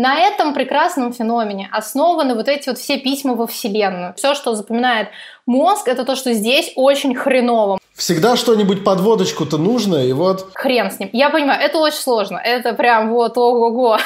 На этом прекрасном феномене основаны вот эти вот все письма во Вселенную. Все, что запоминает мозг, это то, что здесь очень хреново. Всегда что-нибудь под водочку-то нужно, и вот... Хрен с ним. Я понимаю, это очень сложно. Это прям вот ого-го.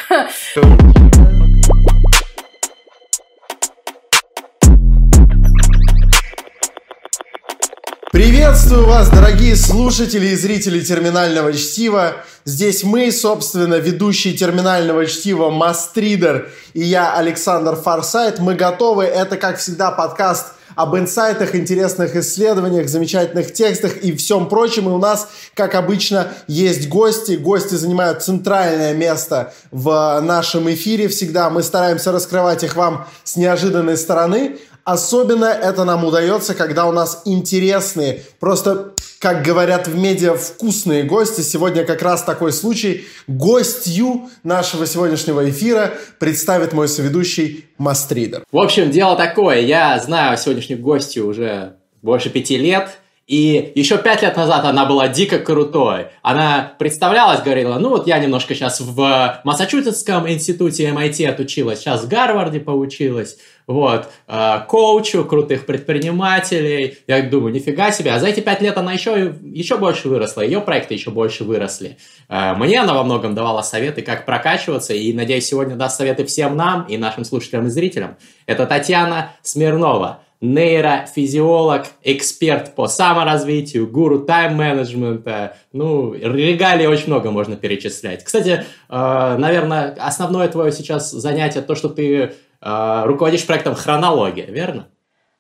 Приветствую вас, дорогие слушатели и зрители терминального чтива. Здесь мы, собственно, ведущие терминального чтива Мастридер и я, Александр Фарсайт. Мы готовы. Это, как всегда, подкаст об инсайтах, интересных исследованиях, замечательных текстах и всем прочем. И у нас, как обычно, есть гости. Гости занимают центральное место в нашем эфире всегда. Мы стараемся раскрывать их вам с неожиданной стороны. Особенно это нам удается, когда у нас интересные, просто, как говорят в медиа, вкусные гости. Сегодня как раз такой случай. Гостью нашего сегодняшнего эфира представит мой соведущий Мастридер. В общем, дело такое. Я знаю сегодняшнюю гостью уже больше пяти лет. И еще пять лет назад она была дико крутой. Она представлялась, говорила, ну вот я немножко сейчас в Массачусетском институте MIT отучилась, сейчас в Гарварде поучилась вот, э, коучу крутых предпринимателей. Я думаю, нифига себе. А за эти пять лет она еще, еще больше выросла, ее проекты еще больше выросли. Э, мне она во многом давала советы, как прокачиваться, и, надеюсь, сегодня даст советы всем нам и нашим слушателям и зрителям. Это Татьяна Смирнова, нейрофизиолог, эксперт по саморазвитию, гуру тайм-менеджмента. Ну, регалий очень много можно перечислять. Кстати, э, наверное, основное твое сейчас занятие то, что ты э, руководишь проектом «Хронология», верно?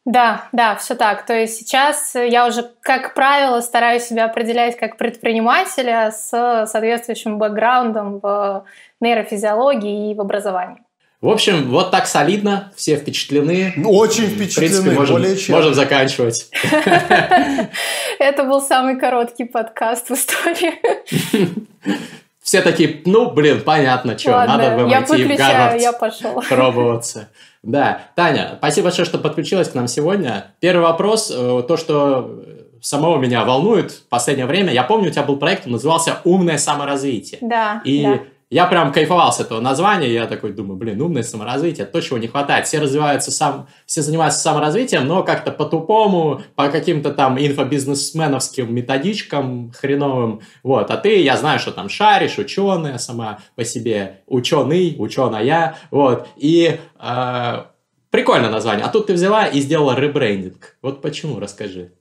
Да, да, все так. То есть сейчас я уже, как правило, стараюсь себя определять как предпринимателя с соответствующим бэкграундом в нейрофизиологии и в образовании. В общем, вот так солидно, все впечатлены. Очень впечатлены, в принципе, можем, более чем. Можем заканчивать. Это был самый короткий подкаст в истории. Все такие, ну, блин, понятно, что, надо в MIT, в Гарвард я пошел. пробоваться. Да, Таня, спасибо большое, что подключилась к нам сегодня. Первый вопрос, э, то, что самого меня волнует в последнее время. Я помню, у тебя был проект, он назывался «Умное саморазвитие». Да, И да. Я прям кайфовал с этого названия, я такой думаю, блин, умное саморазвитие, то, чего не хватает. Все развиваются сам, все занимаются саморазвитием, но как-то по-тупому, по каким-то там инфобизнесменовским методичкам хреновым. Вот, а ты, я знаю, что там шаришь, ученая сама по себе, ученый, ученая, вот. И э, прикольное название. А тут ты взяла и сделала ребрендинг. Вот почему, расскажи.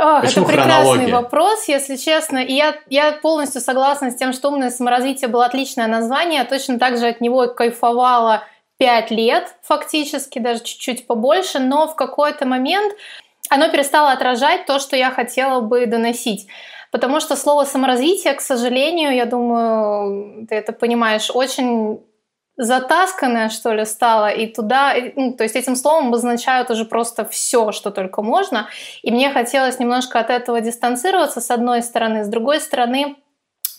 Ох, Почему это прекрасный хронология? вопрос, если честно. И я, я полностью согласна с тем, что умное саморазвитие было отличное название. Я точно так же от него кайфовала пять лет, фактически, даже чуть-чуть побольше, но в какой-то момент оно перестало отражать то, что я хотела бы доносить. Потому что слово саморазвитие, к сожалению, я думаю, ты это понимаешь, очень затасканное, что ли, стало, и туда, ну, то есть этим словом обозначают уже просто все, что только можно, и мне хотелось немножко от этого дистанцироваться, с одной стороны, с другой стороны,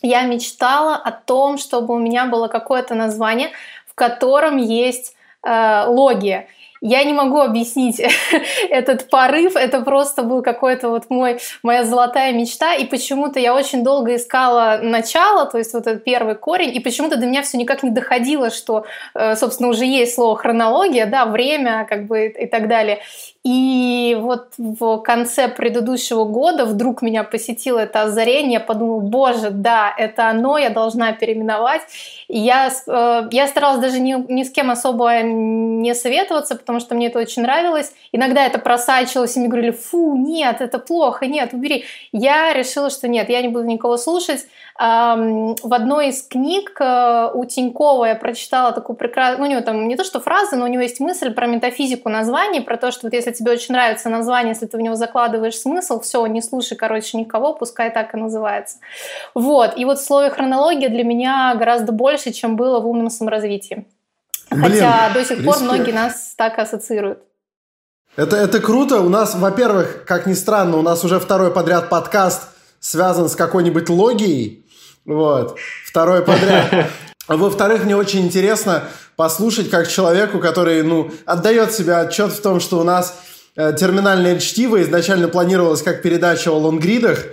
я мечтала о том, чтобы у меня было какое-то название, в котором есть э, логия. Я не могу объяснить этот порыв, это просто был какой-то вот мой, моя золотая мечта, и почему-то я очень долго искала начало, то есть вот этот первый корень, и почему-то до меня все никак не доходило, что, э, собственно, уже есть слово хронология, да, время, как бы и так далее. И вот в конце предыдущего года вдруг меня посетило это озарение, я подумала, боже, да, это оно, я должна переименовать. Я, э, я старалась даже ни, ни с кем особо не советоваться, потому что мне это очень нравилось. Иногда это просачивалось, и мне говорили, фу, нет, это плохо, нет, убери. Я решила, что нет, я не буду никого слушать. В одной из книг э, у Тинькова я прочитала такую прекрасную, ну, у него там не то что фраза, но у него есть мысль про метафизику названий, про то, что вот если тебе очень нравится название, если ты в него закладываешь смысл, все, не слушай, короче, никого, пускай так и называется. Вот, и вот в слове хронология для меня гораздо больше, чем было в умном саморазвитии. Блин, Хотя до сих пор респект. многие нас так ассоциируют. Это, это круто. У нас, во-первых, как ни странно, у нас уже второй подряд подкаст связан с какой-нибудь логией. Вот. Второй подряд. А Во-вторых, мне очень интересно послушать, как человеку, который, ну, отдает себе отчет в том, что у нас э, терминальное чтиво изначально планировалось как передача о лонгридах,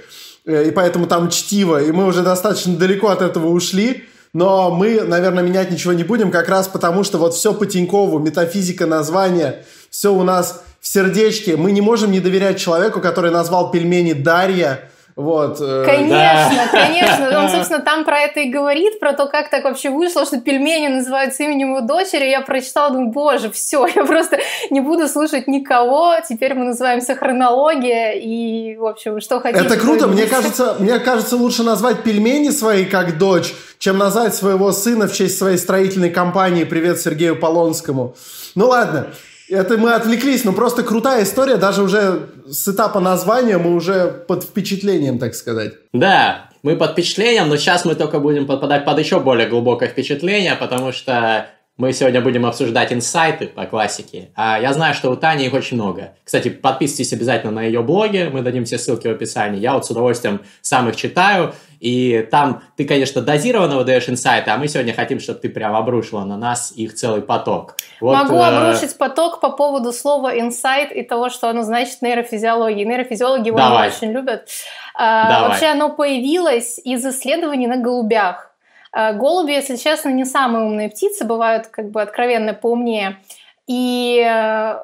э, и поэтому там чтиво, и мы уже достаточно далеко от этого ушли. Но мы, наверное, менять ничего не будем, как раз потому, что вот все по Тинькову, метафизика названия, все у нас в сердечке. Мы не можем не доверять человеку, который назвал пельмени Дарья, вот. Э, конечно, да. конечно. Он, собственно, там про это и говорит, про то, как так вообще вышло, что пельмени называются именем его дочери. Я прочитала, думаю, боже, все, я просто не буду слушать никого. Теперь мы называемся хронология и, в общем, что хотите. Это круто. Мне кажется, мне кажется, лучше назвать пельмени свои как дочь, чем назвать своего сына в честь своей строительной компании. Привет Сергею Полонскому. Ну ладно. Это мы отвлеклись, но просто крутая история, даже уже с этапа названия мы уже под впечатлением, так сказать. Да, мы под впечатлением, но сейчас мы только будем подпадать под еще более глубокое впечатление, потому что мы сегодня будем обсуждать инсайты по классике. А я знаю, что у Тани их очень много. Кстати, подписывайтесь обязательно на ее блоге, мы дадим все ссылки в описании. Я вот с удовольствием сам их читаю. И там ты, конечно, дозированно выдаешь инсайты, а мы сегодня хотим, чтобы ты прям обрушила на нас их целый поток. Вот, Могу э... обрушить поток по поводу слова инсайт и того, что оно значит нейрофизиологии. Нейрофизиологи его Давай. очень любят. А, вообще оно появилось из исследований на голубях. А, голуби, если честно, не самые умные птицы, бывают как бы откровенно поумнее. И э,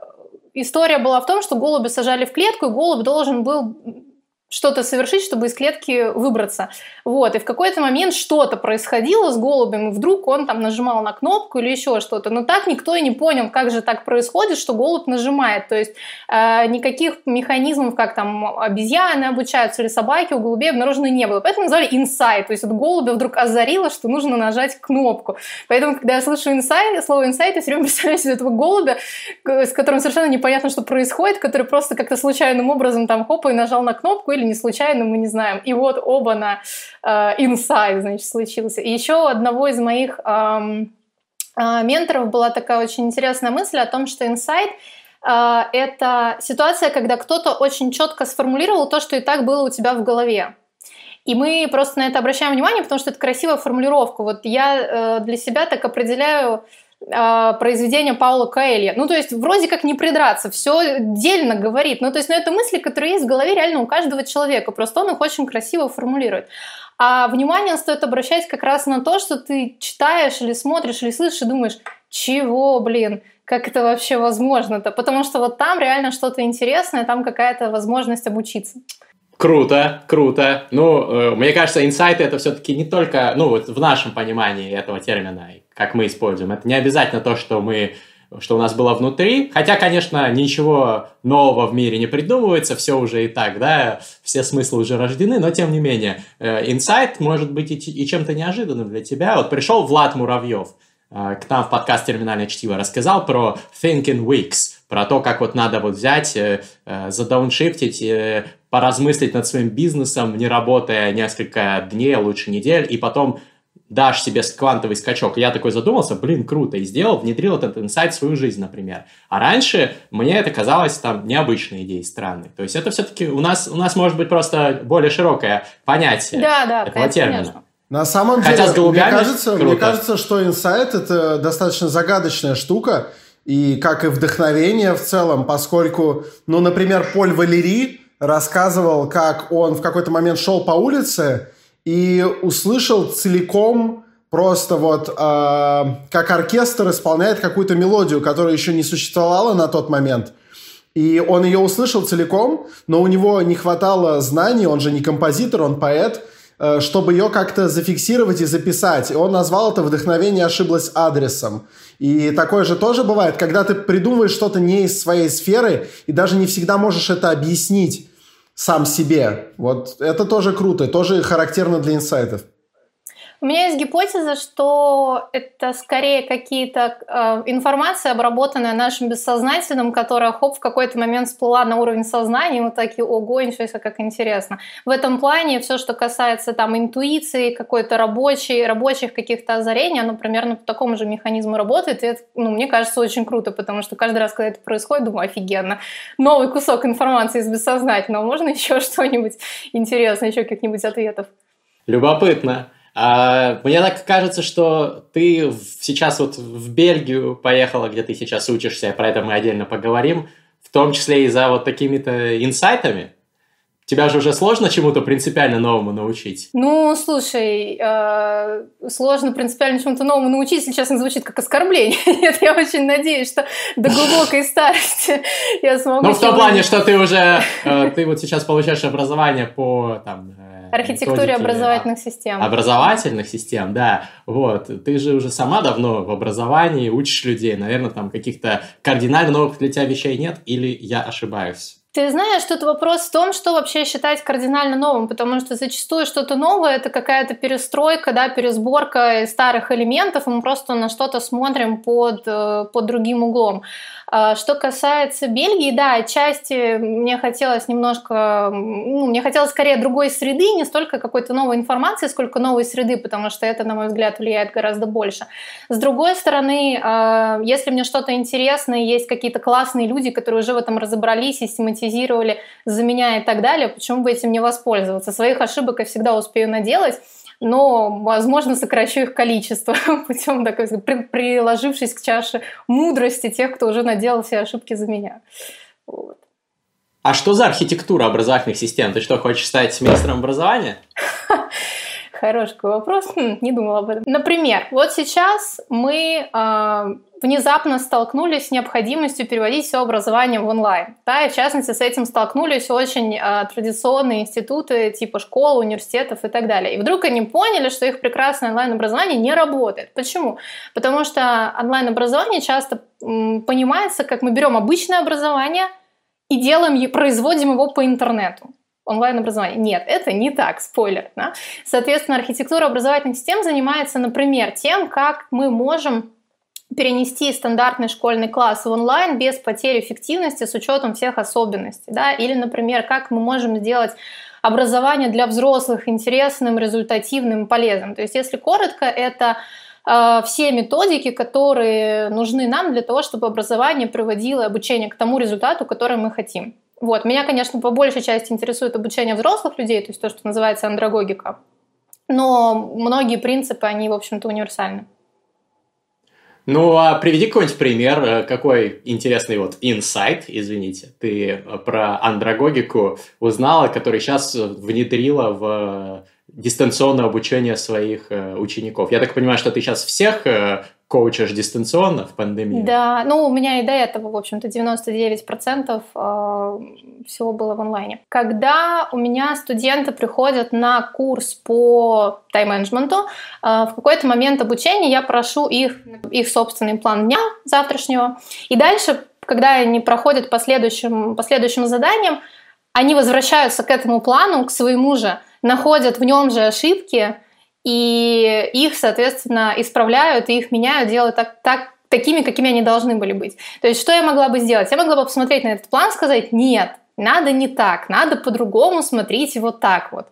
история была в том, что голуби сажали в клетку, и голубь должен был что-то совершить, чтобы из клетки выбраться. Вот. И в какой-то момент что-то происходило с голубем, и вдруг он там нажимал на кнопку или еще что-то. Но так никто и не понял, как же так происходит, что голубь нажимает. То есть э, никаких механизмов, как там обезьяны обучаются или собаки у голубей обнаружено не было. Поэтому назвали инсайт. То есть от голубя вдруг озарило, что нужно нажать кнопку. Поэтому, когда я слышу инсайт, слово инсайт, я все время представляю себе этого голубя, с которым совершенно непонятно, что происходит, который просто как-то случайным образом там хопа и нажал на кнопку или или не случайно, мы не знаем. И вот оба на инсайд, э, значит, случился. И еще у одного из моих э, менторов была такая очень интересная мысль о том, что инсайт э, это ситуация, когда кто-то очень четко сформулировал то, что и так было у тебя в голове. И мы просто на это обращаем внимание, потому что это красивая формулировка. Вот я для себя так определяю э, произведение Паула Каэлья. Ну, то есть, вроде как не придраться, все дельно говорит. Ну, то есть, ну, это мысли, которые есть в голове реально у каждого человека, просто он их очень красиво формулирует. А внимание стоит обращать как раз на то, что ты читаешь или смотришь или слышишь и думаешь, чего, блин, как это вообще возможно-то? Потому что вот там реально что-то интересное, там какая-то возможность обучиться. Круто, круто. Ну, э, мне кажется, инсайты это все-таки не только, ну, вот в нашем понимании этого термина, как мы используем. Это не обязательно то, что мы что у нас было внутри. Хотя, конечно, ничего нового в мире не придумывается, все уже и так, да, все смыслы уже рождены, но тем не менее, э, инсайт может быть и, чем-то неожиданным для тебя. Вот пришел Влад Муравьев э, к нам в подкаст «Терминальное чтиво», рассказал про Thinking Weeks, про то, как вот надо вот взять, задауншифтить, поразмыслить над своим бизнесом, не работая несколько дней, а лучше недель, и потом дашь себе квантовый скачок. Я такой задумался, блин, круто, и сделал, внедрил этот инсайт в свою жизнь, например. А раньше мне это казалось там необычной идеей, странной. То есть это все-таки у нас, у нас может быть просто более широкое понятие да, да, этого конечно, термина. Конечно. На самом Хотя деле, мне кажется, мне кажется, что инсайт это достаточно загадочная штука, и как и вдохновение в целом, поскольку, ну, например, Поль Валери рассказывал, как он в какой-то момент шел по улице, и услышал целиком просто вот э, как оркестр исполняет какую-то мелодию, которая еще не существовала на тот момент. И он ее услышал целиком, но у него не хватало знаний, он же не композитор, он поэт, э, чтобы ее как-то зафиксировать и записать. И он назвал это «Вдохновение ошиблось адресом». И такое же тоже бывает, когда ты придумываешь что-то не из своей сферы и даже не всегда можешь это объяснить сам себе. Вот это тоже круто, тоже характерно для инсайтов. У меня есть гипотеза, что это скорее какие-то э, информация, обработанная нашим бессознательным, которая, хоп, в какой-то момент всплыла на уровень сознания, и мы такие, ого, ничего себе, как интересно. В этом плане все, что касается там интуиции, какой-то рабочей, рабочих каких-то озарений, оно примерно по такому же механизму работает, и это, ну, мне кажется, очень круто, потому что каждый раз, когда это происходит, думаю, офигенно, новый кусок информации из бессознательного, можно еще что-нибудь интересное, еще каких-нибудь ответов? Любопытно. А, мне так кажется, что ты сейчас вот в Бельгию поехала, где ты сейчас учишься, про это мы отдельно поговорим, в том числе и за вот такими-то инсайтами. Тебя же уже сложно чему-то принципиально новому научить? Ну, слушай, э, сложно принципиально чему-то новому научить, если честно, звучит как оскорбление. Нет, я очень надеюсь, что до глубокой старости я смогу... Ну, в том плане, что ты уже... Э, ты вот сейчас получаешь образование по там, архитектуре образовательных систем. Образовательных систем, да. Вот. Ты же уже сама давно в образовании, учишь людей. Наверное, там каких-то кардинально новых для тебя вещей нет, или я ошибаюсь? Ты знаешь, тут вопрос в том, что вообще считать кардинально новым, потому что зачастую что-то новое — это какая-то перестройка, да, пересборка старых элементов, и мы просто на что-то смотрим под, э, под другим углом. А, что касается Бельгии, да, отчасти мне хотелось немножко, ну, мне хотелось скорее другой среды, не столько какой-то новой информации, сколько новой среды, потому что это, на мой взгляд, влияет гораздо больше. С другой стороны, а, если мне что-то интересно, есть какие-то классные люди, которые уже в этом разобрались, систематизировали за меня и так далее, почему бы этим не воспользоваться? Своих ошибок я всегда успею наделать, но, возможно, сокращу их количество путем такой, приложившись к чаше мудрости тех, кто уже наделал все ошибки за меня. Вот. А что за архитектура образовательных систем? Ты что, хочешь стать министром образования? Хороший вопрос, не думала об этом. Например, вот сейчас мы э, внезапно столкнулись с необходимостью переводить все образование в онлайн. Да, и в частности с этим столкнулись очень э, традиционные институты типа школ, университетов и так далее. И вдруг они поняли, что их прекрасное онлайн-образование не работает. Почему? Потому что онлайн-образование часто м, понимается, как мы берем обычное образование и делаем, производим его по интернету онлайн-образование. Нет, это не так, спойлер. Да? Соответственно, архитектура образовательных систем занимается, например, тем, как мы можем перенести стандартный школьный класс в онлайн без потери эффективности с учетом всех особенностей. Да? Или, например, как мы можем сделать образование для взрослых интересным, результативным, полезным. То есть, если коротко, это э, все методики, которые нужны нам для того, чтобы образование приводило обучение к тому результату, который мы хотим. Вот. Меня, конечно, по большей части интересует обучение взрослых людей, то есть то, что называется андрогогика. Но многие принципы, они, в общем-то, универсальны. Ну, а приведи какой-нибудь пример, э, какой интересный вот инсайт, извините, ты э, про андрогогику узнала, который сейчас внедрила в дистанционное обучение своих э, учеников. Я так понимаю, что ты сейчас всех коучишь дистанционно в пандемии? Да, ну у меня и до этого, в общем-то, 99% э, всего было в онлайне. Когда у меня студенты приходят на курс по тайм-менеджменту, э, в какой-то момент обучения я прошу их, их собственный план дня завтрашнего, и дальше, когда они проходят последующим, последующим заданиям, они возвращаются к этому плану, к своему же, находят в нем же ошибки, и их, соответственно, исправляют, и их меняют, делают так, так, такими, какими они должны были быть. То есть, что я могла бы сделать? Я могла бы посмотреть на этот план, сказать, нет, надо не так, надо по-другому, смотрите вот так вот.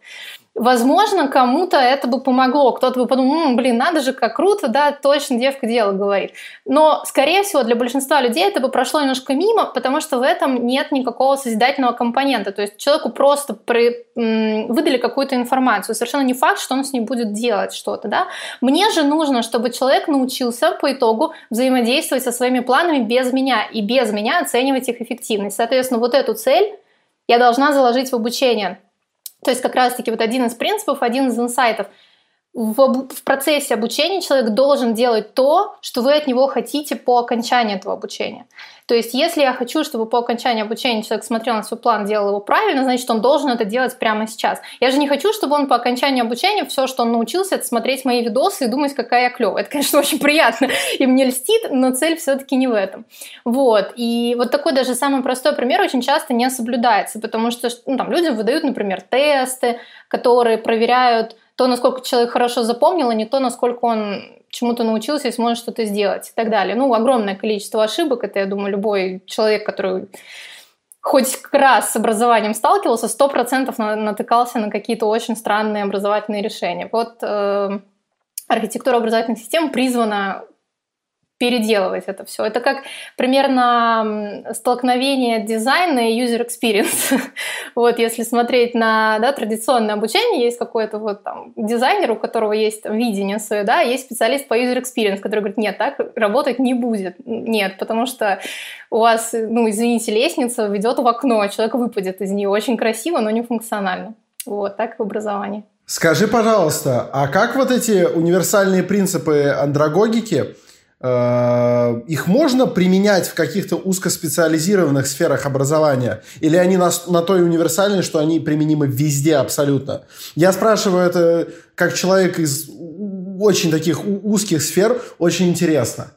Возможно, кому-то это бы помогло. Кто-то бы подумал, М, блин, надо же, как круто, да, точно девка дело говорит. Но, скорее всего, для большинства людей это бы прошло немножко мимо, потому что в этом нет никакого созидательного компонента. То есть человеку просто при, выдали какую-то информацию. Совершенно не факт, что он с ней будет делать что-то. Да? Мне же нужно, чтобы человек научился по итогу взаимодействовать со своими планами без меня и без меня оценивать их эффективность. Соответственно, вот эту цель я должна заложить в обучение. То есть как раз-таки вот один из принципов, один из инсайтов. В, в процессе обучения человек должен делать то, что вы от него хотите по окончании этого обучения. То есть, если я хочу, чтобы по окончании обучения человек смотрел на свой план, делал его правильно, значит, он должен это делать прямо сейчас. Я же не хочу, чтобы он по окончании обучения все, что он научился, это смотреть мои видосы и думать, какая я клевая. Это, конечно, очень приятно и мне льстит, но цель все-таки не в этом. Вот. И вот такой даже самый простой пример очень часто не соблюдается, потому что ну, там, людям выдают, например, тесты, которые проверяют то, насколько человек хорошо запомнил, а не то, насколько он чему-то научился и сможет что-то сделать и так далее. Ну, огромное количество ошибок. Это, я думаю, любой человек, который хоть раз с образованием сталкивался, сто процентов натыкался на какие-то очень странные образовательные решения. Вот э, архитектура образовательных систем призвана переделывать это все. Это как примерно столкновение дизайна и user experience. вот если смотреть на да, традиционное обучение, есть какой-то вот там дизайнер, у которого есть там, видение свое, да, есть специалист по user experience, который говорит, нет, так работать не будет. Нет, потому что у вас, ну, извините, лестница ведет в окно, человек выпадет из нее. Очень красиво, но не функционально. Вот, так в образовании. Скажи, пожалуйста, а как вот эти универсальные принципы андрогогики, их можно применять в каких-то узкоспециализированных сферах образования? Или они на, на той универсальные, что они применимы везде абсолютно? Я спрашиваю это как человек из очень таких узких сфер, очень интересно.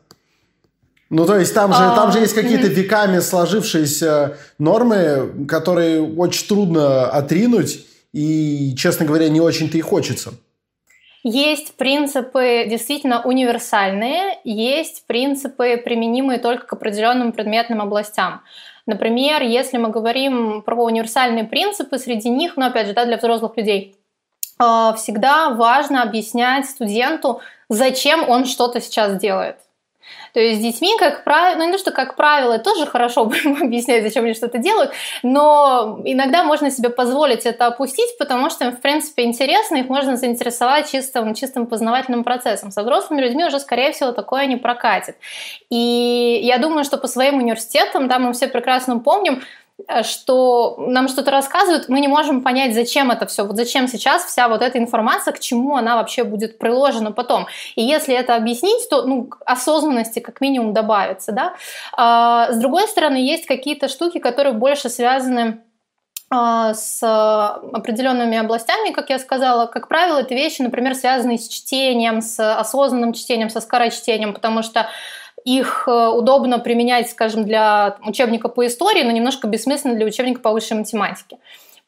Ну, то есть там же, а, там же есть какие-то веками сложившиеся нормы, которые очень трудно отринуть, и, честно говоря, не очень-то и хочется. Есть принципы действительно универсальные, есть принципы, применимые только к определенным предметным областям. Например, если мы говорим про универсальные принципы, среди них, ну опять же, да, для взрослых людей, а, всегда важно объяснять студенту, зачем он что-то сейчас делает. То есть с детьми, как правило, ну не то, что как правило, тоже хорошо объяснять, зачем они что-то делают, но иногда можно себе позволить это опустить, потому что им, в принципе, интересно, их можно заинтересовать чистым, чистым познавательным процессом. Со взрослыми людьми уже, скорее всего, такое не прокатит. И я думаю, что по своим университетам, да, мы все прекрасно помним, что нам что-то рассказывают, мы не можем понять, зачем это все, вот зачем сейчас вся вот эта информация, к чему она вообще будет приложена потом. И если это объяснить, то ну, осознанности как минимум добавится. Да? А, с другой стороны, есть какие-то штуки, которые больше связаны а, с определенными областями, как я сказала, как правило, это вещи, например, связанные с чтением, с осознанным чтением, со скорочтением, потому что их э, удобно применять, скажем, для учебника по истории, но немножко бессмысленно для учебника по высшей математике.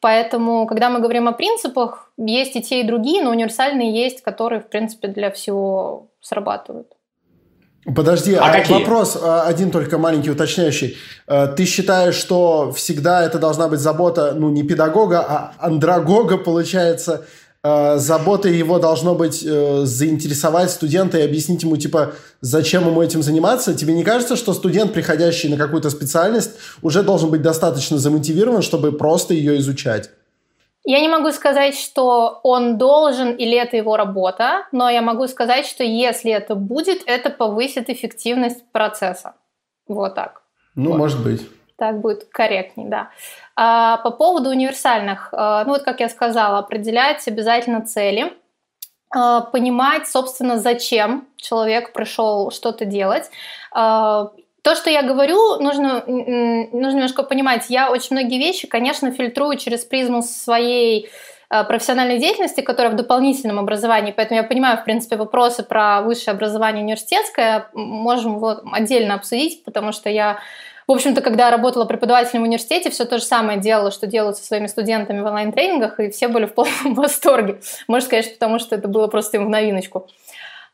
Поэтому, когда мы говорим о принципах, есть и те, и другие, но универсальные есть, которые, в принципе, для всего срабатывают. Подожди, а, а вопрос а, один только маленький уточняющий. Э, ты считаешь, что всегда это должна быть забота, ну, не педагога, а андрогога, получается, заботой его должно быть э, заинтересовать студента и объяснить ему, типа, зачем ему этим заниматься. Тебе не кажется, что студент, приходящий на какую-то специальность, уже должен быть достаточно замотивирован, чтобы просто ее изучать? Я не могу сказать, что он должен или это его работа, но я могу сказать, что если это будет, это повысит эффективность процесса. Вот так. Ну, вот. может быть. Так будет корректней, да. А по поводу универсальных, а, ну вот как я сказала, определять обязательно цели, а, понимать, собственно, зачем человек пришел что-то делать. А, то, что я говорю, нужно, нужно немножко понимать. Я очень многие вещи, конечно, фильтрую через призму своей профессиональной деятельности, которая в дополнительном образовании. Поэтому я понимаю, в принципе, вопросы про высшее образование университетское можем его отдельно обсудить, потому что я в общем-то, когда работала преподавателем в университете, все то же самое делала, что делают со своими студентами в онлайн-тренингах, и все были в полном восторге. Может, конечно, потому что это было просто им в новиночку.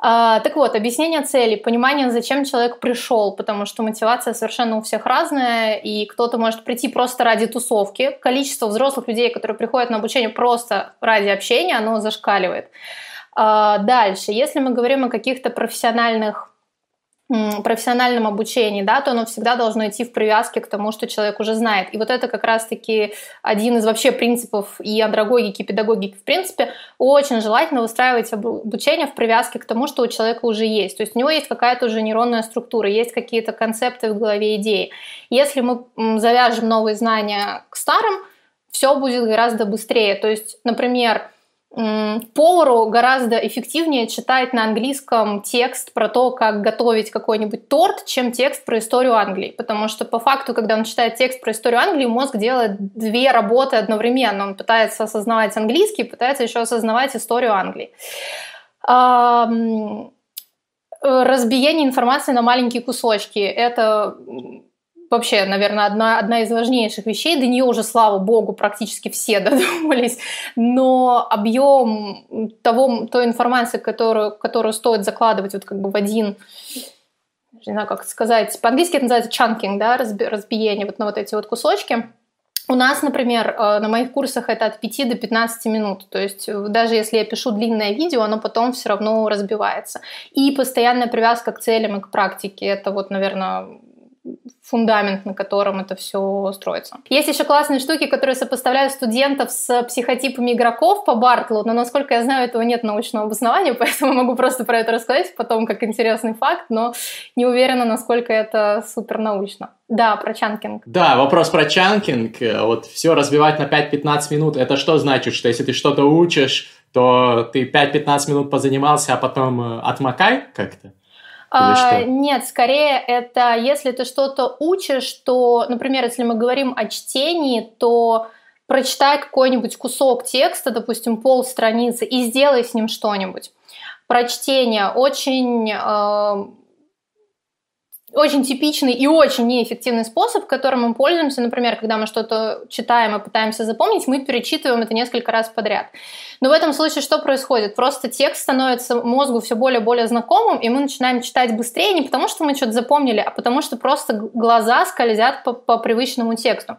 А, так вот, объяснение цели, понимание, зачем человек пришел, потому что мотивация совершенно у всех разная, и кто-то может прийти просто ради тусовки. Количество взрослых людей, которые приходят на обучение просто ради общения, оно зашкаливает. А, дальше, если мы говорим о каких-то профессиональных профессиональном обучении, да, то оно всегда должно идти в привязке к тому, что человек уже знает. И вот это как раз-таки один из вообще принципов и андрогогики, и педагогики в принципе. Очень желательно выстраивать обучение в привязке к тому, что у человека уже есть. То есть у него есть какая-то уже нейронная структура, есть какие-то концепты в голове, идеи. Если мы завяжем новые знания к старым, все будет гораздо быстрее. То есть, например, повару гораздо эффективнее читать на английском текст про то, как готовить какой-нибудь торт, чем текст про историю Англии. Потому что по факту, когда он читает текст про историю Англии, мозг делает две работы одновременно. Он пытается осознавать английский, пытается еще осознавать историю Англии. Разбиение информации на маленькие кусочки – это вообще, наверное, одна, одна из важнейших вещей. До нее уже, слава богу, практически все додумались. Но объем того, той информации, которую, которую стоит закладывать вот как бы в один не знаю, как сказать, по-английски это называется chunking, да, разбиение вот на вот эти вот кусочки, у нас, например, э, на моих курсах это от 5 до 15 минут. То есть э, даже если я пишу длинное видео, оно потом все равно разбивается. И постоянная привязка к целям и к практике. Это вот, наверное, фундамент, на котором это все строится. Есть еще классные штуки, которые сопоставляют студентов с психотипами игроков по Бартлу, но, насколько я знаю, этого нет научного обоснования, поэтому могу просто про это рассказать потом как интересный факт, но не уверена, насколько это супер научно. Да, про чанкинг. Да, вопрос про чанкинг. Вот все разбивать на 5-15 минут, это что значит? Что если ты что-то учишь, то ты 5-15 минут позанимался, а потом э, отмокай как-то? А, нет, скорее это если ты что-то учишь, то, например, если мы говорим о чтении, то прочитай какой-нибудь кусок текста, допустим, пол страницы, и сделай с ним что-нибудь. Прочтение очень э, очень типичный и очень неэффективный способ, которым мы пользуемся, например, когда мы что-то читаем и пытаемся запомнить, мы перечитываем это несколько раз подряд. Но в этом случае что происходит? Просто текст становится мозгу все более и более знакомым, и мы начинаем читать быстрее не потому, что мы что-то запомнили, а потому что просто глаза скользят по, по привычному тексту.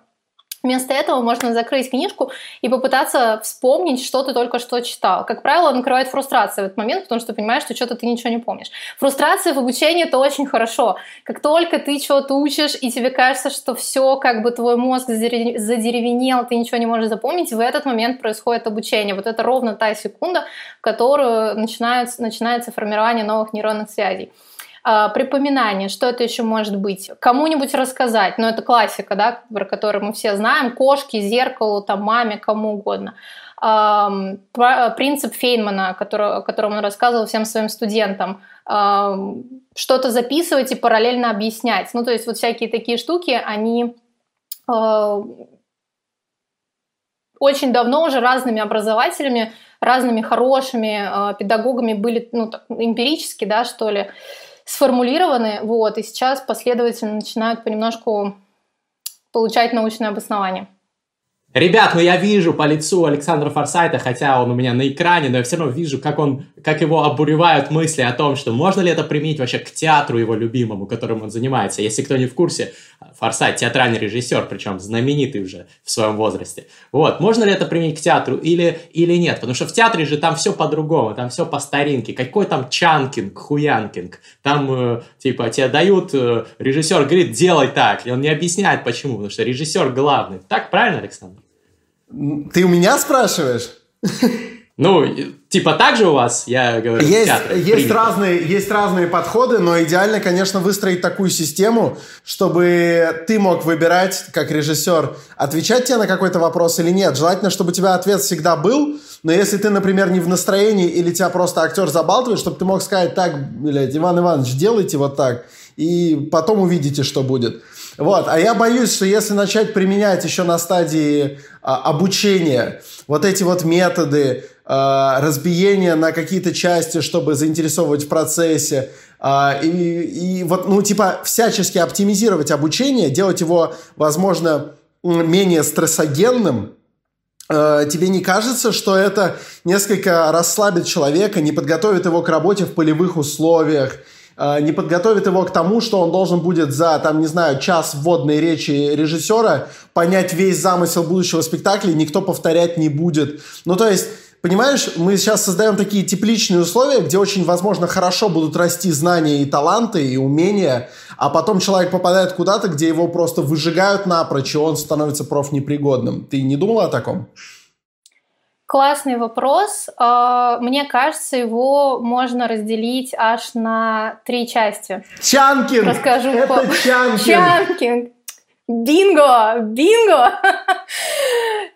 Вместо этого можно закрыть книжку и попытаться вспомнить, что ты только что читал. Как правило, накрывает фрустрация в этот момент, потому что понимаешь, что что-то ты ничего не помнишь. Фрустрация в обучении это очень хорошо. Как только ты что-то учишь, и тебе кажется, что все, как бы твой мозг задеревенел, ты ничего не можешь запомнить, в этот момент происходит обучение. Вот это ровно та секунда, в которую начинается, начинается формирование новых нейронных связей. А, припоминание, что это еще может быть? Кому-нибудь рассказать, ну это классика, да, про которую мы все знаем, кошки, зеркалу, там, маме, кому угодно. Принцип Фейнмана, который, о котором он рассказывал всем своим студентам, что-то записывать и параллельно объяснять. Ну, то есть вот всякие такие штуки, они а, очень давно уже разными образователями, разными хорошими э, педагогами были, ну, так, эмпирически, да, что ли, сформулированы, вот, и сейчас последовательно начинают понемножку получать научное обоснование. Ребят, ну я вижу по лицу Александра Форсайта, хотя он у меня на экране, но я все равно вижу, как он, как его обуревают мысли о том, что можно ли это применить вообще к театру его любимому, которым он занимается. Если кто не в курсе, Форсайт театральный режиссер, причем знаменитый уже в своем возрасте. Вот, можно ли это применить к театру или, или нет? Потому что в театре же там все по-другому, там все по старинке. Какой там чанкинг, хуянкинг? Там, э, типа, тебе дают, э, режиссер говорит, делай так, и он не объясняет почему, потому что режиссер главный. Так правильно, Александр? Ты у меня спрашиваешь? Ну, типа так же у вас, я говорю, есть, есть разные, есть разные подходы, но идеально, конечно, выстроить такую систему, чтобы ты мог выбирать, как режиссер, отвечать тебе на какой-то вопрос или нет. Желательно, чтобы у тебя ответ всегда был, но если ты, например, не в настроении или тебя просто актер забалтывает, чтобы ты мог сказать, так, блядь, Иван Иванович, делайте вот так, и потом увидите, что будет. Вот, а я боюсь, что если начать применять еще на стадии а, обучения вот эти вот методы а, разбиения на какие-то части, чтобы заинтересовывать в процессе, а, и, и вот, ну, типа, всячески оптимизировать обучение, делать его, возможно, менее стрессогенным, а, тебе не кажется, что это несколько расслабит человека, не подготовит его к работе в полевых условиях, Э, не подготовит его к тому, что он должен будет за, там, не знаю, час вводной речи режиссера понять весь замысел будущего спектакля, никто повторять не будет. Ну, то есть, понимаешь, мы сейчас создаем такие тепличные условия, где очень, возможно, хорошо будут расти знания и таланты, и умения, а потом человек попадает куда-то, где его просто выжигают напрочь, и он становится профнепригодным. Ты не думал о таком? Классный вопрос. А, мне кажется, его можно разделить аж на три части. Чанкинг! Расскажу Это по... чанкинг! Чанкинг! Бинго! Бинго!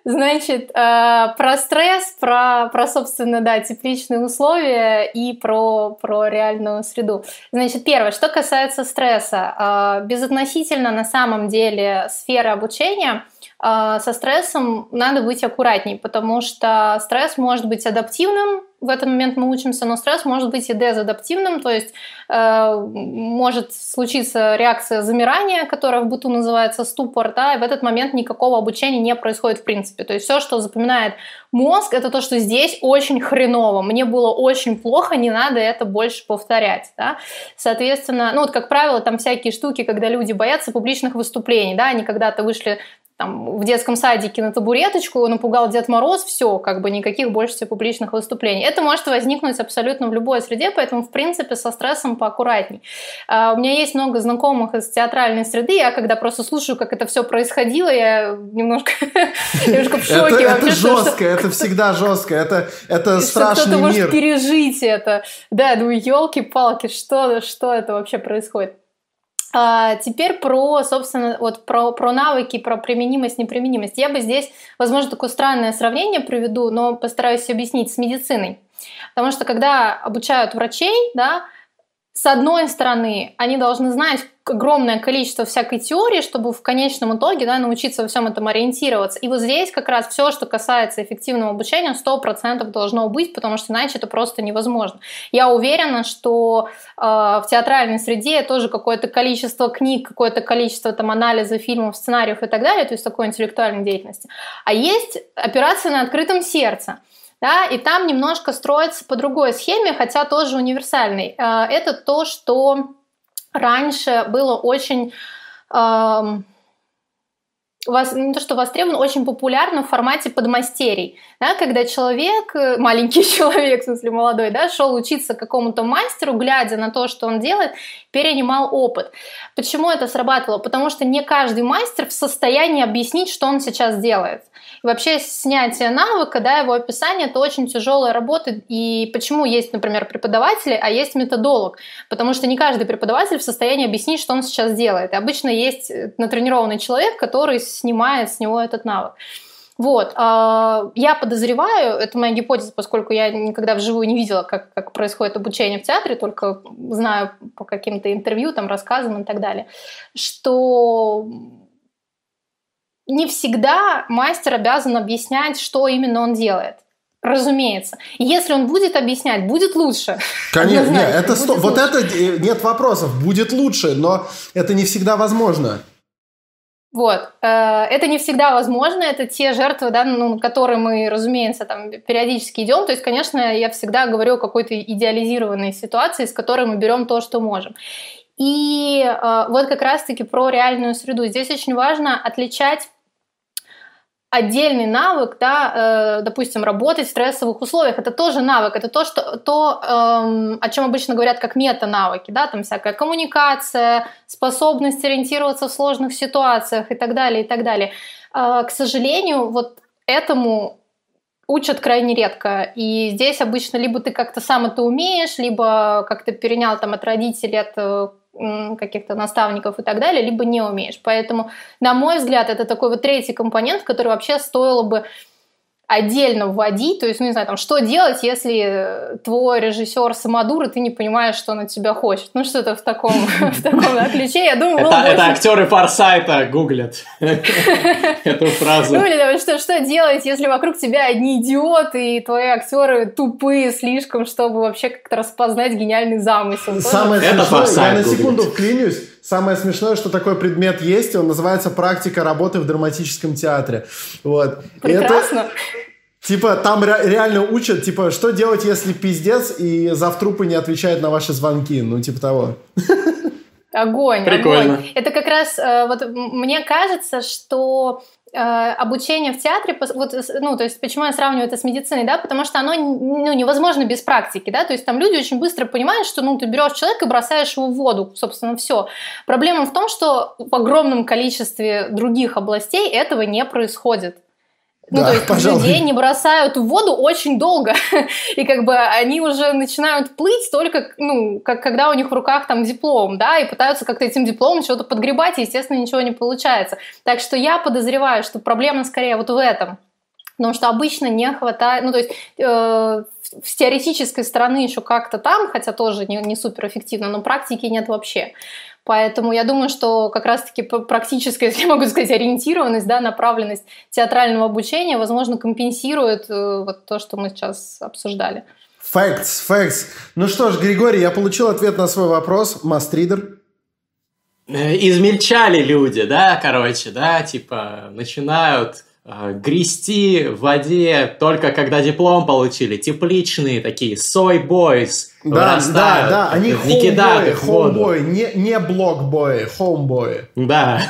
Значит, а, про стресс, про, про, собственно, да, тепличные условия и про, про реальную среду. Значит, первое, что касается стресса. А, безотносительно на самом деле сферы обучения – со стрессом надо быть аккуратней, потому что стресс может быть адаптивным, в этот момент мы учимся, но стресс может быть и дезадаптивным, то есть э, может случиться реакция замирания, которая в быту называется ступор, да, и в этот момент никакого обучения не происходит в принципе. То есть все, что запоминает мозг, это то, что здесь очень хреново, мне было очень плохо, не надо это больше повторять, да. Соответственно, ну вот как правило, там всякие штуки, когда люди боятся публичных выступлений, да, они когда-то вышли там, в детском садике на табуреточку, его напугал Дед Мороз, все, как бы никаких больше публичных выступлений. Это может возникнуть абсолютно в любой среде, поэтому, в принципе, со стрессом поаккуратней. Uh, у меня есть много знакомых из театральной среды, я когда просто слушаю, как это все происходило, я немножко, немножко в шоке. Это, жестко, это всегда жестко, это, это страшный мир. Пережить это. Да, ну елки-палки, что, что это вообще происходит? А, теперь про, собственно, вот про, про навыки, про применимость, неприменимость. Я бы здесь, возможно, такое странное сравнение приведу, но постараюсь объяснить с медициной. Потому что когда обучают врачей, да, с одной стороны, они должны знать огромное количество всякой теории, чтобы в конечном итоге да, научиться во всем этом ориентироваться. И вот здесь как раз все, что касается эффективного обучения, 100% должно быть, потому что иначе это просто невозможно. Я уверена, что э, в театральной среде тоже какое-то количество книг, какое-то количество там, анализа фильмов, сценариев и так далее, то есть такой интеллектуальной деятельности. А есть операция на открытом сердце да, и там немножко строится по другой схеме, хотя тоже универсальной. Э, это то, что раньше было очень вас, не то что востребован, очень популярно в формате подмастерий, да, когда человек, э, маленький человек, в смысле молодой, да, шел учиться какому-то мастеру, глядя на то, что он делает, перенимал опыт. Почему это срабатывало? Потому что не каждый мастер в состоянии объяснить, что он сейчас делает. И вообще снятие навыка, да, его описание, это очень тяжелая работа. И почему есть, например, преподаватели, а есть методолог? Потому что не каждый преподаватель в состоянии объяснить, что он сейчас делает. И обычно есть натренированный человек, который снимает с него этот навык. Вот, а, я подозреваю, это моя гипотеза, поскольку я никогда вживую не видела, как, как происходит обучение в театре, только знаю по каким-то интервью, там, рассказам и так далее, что не всегда мастер обязан объяснять, что именно он делает. Разумеется. Если он будет объяснять, будет лучше. Конечно, нет, это сто... вот это э, нет вопросов, будет лучше, но это не всегда возможно. Вот. Э, это не всегда возможно, это те жертвы, да, ну, которые мы, разумеется, там периодически идем. То есть, конечно, я всегда говорю о какой-то идеализированной ситуации, с которой мы берем то, что можем. И э, вот как раз-таки про реальную среду. Здесь очень важно отличать отдельный навык, да, э, допустим, работать в стрессовых условиях, это тоже навык, это то, что, то эм, о чем обычно говорят как мета-навыки, да, там всякая коммуникация, способность ориентироваться в сложных ситуациях и так далее, и так далее. Э, к сожалению, вот этому учат крайне редко. И здесь обычно либо ты как-то сам это умеешь, либо как-то перенял там от родителей, от э, каких-то наставников и так далее, либо не умеешь. Поэтому, на мой взгляд, это такой вот третий компонент, который вообще стоило бы отдельно вводить, то есть, ну, не знаю, там, что делать, если твой режиссер самодур, и ты не понимаешь, что он от тебя хочет. Ну, что-то в таком, в таком да, ключе, я думаю... Это, это актеры Форсайта гуглят эту фразу. Ну, или что, что делать, если вокруг тебя одни идиоты, и твои актеры тупые слишком, чтобы вообще как-то распознать гениальный замысел. Самое смешное, я на секунду вклинюсь, Самое смешное, что такой предмет есть, он называется практика работы в драматическом театре. Вот. Прекрасно. Это, типа, там ре- реально учат, типа, что делать, если пиздец и завтрупы не отвечают на ваши звонки. Ну, типа того. Огонь, Прикольно. огонь. Это как раз, э, вот мне кажется, что обучение в театре, вот, ну, то есть почему я сравниваю это с медициной, да, потому что оно ну, невозможно без практики, да, то есть там люди очень быстро понимают, что, ну, ты берешь человека и бросаешь его в воду, собственно, все. Проблема в том, что в огромном количестве других областей этого не происходит. Ну, да, то есть пожалуй. людей не бросают в воду очень долго. и как бы они уже начинают плыть только, ну, как, когда у них в руках там диплом, да, и пытаются как-то этим дипломом чего-то подгребать, и, естественно, ничего не получается. Так что я подозреваю, что проблема скорее вот в этом. Потому что обычно не хватает, ну, то есть э, с теоретической стороны еще как-то там, хотя тоже не, не супер эффективно, но практики нет вообще. Поэтому я думаю, что как раз-таки практическая, если я могу сказать, ориентированность, да, направленность театрального обучения, возможно, компенсирует э, вот то, что мы сейчас обсуждали. Facts, facts. Ну что ж, Григорий, я получил ответ на свой вопрос. Мастридер. Э, измельчали люди, да, короче, да, типа начинают грести в воде только когда диплом получили. Тепличные такие, soy boys, да, да, да, они не кидают их хоумбои, не, не блокбои, хоумбои. Да.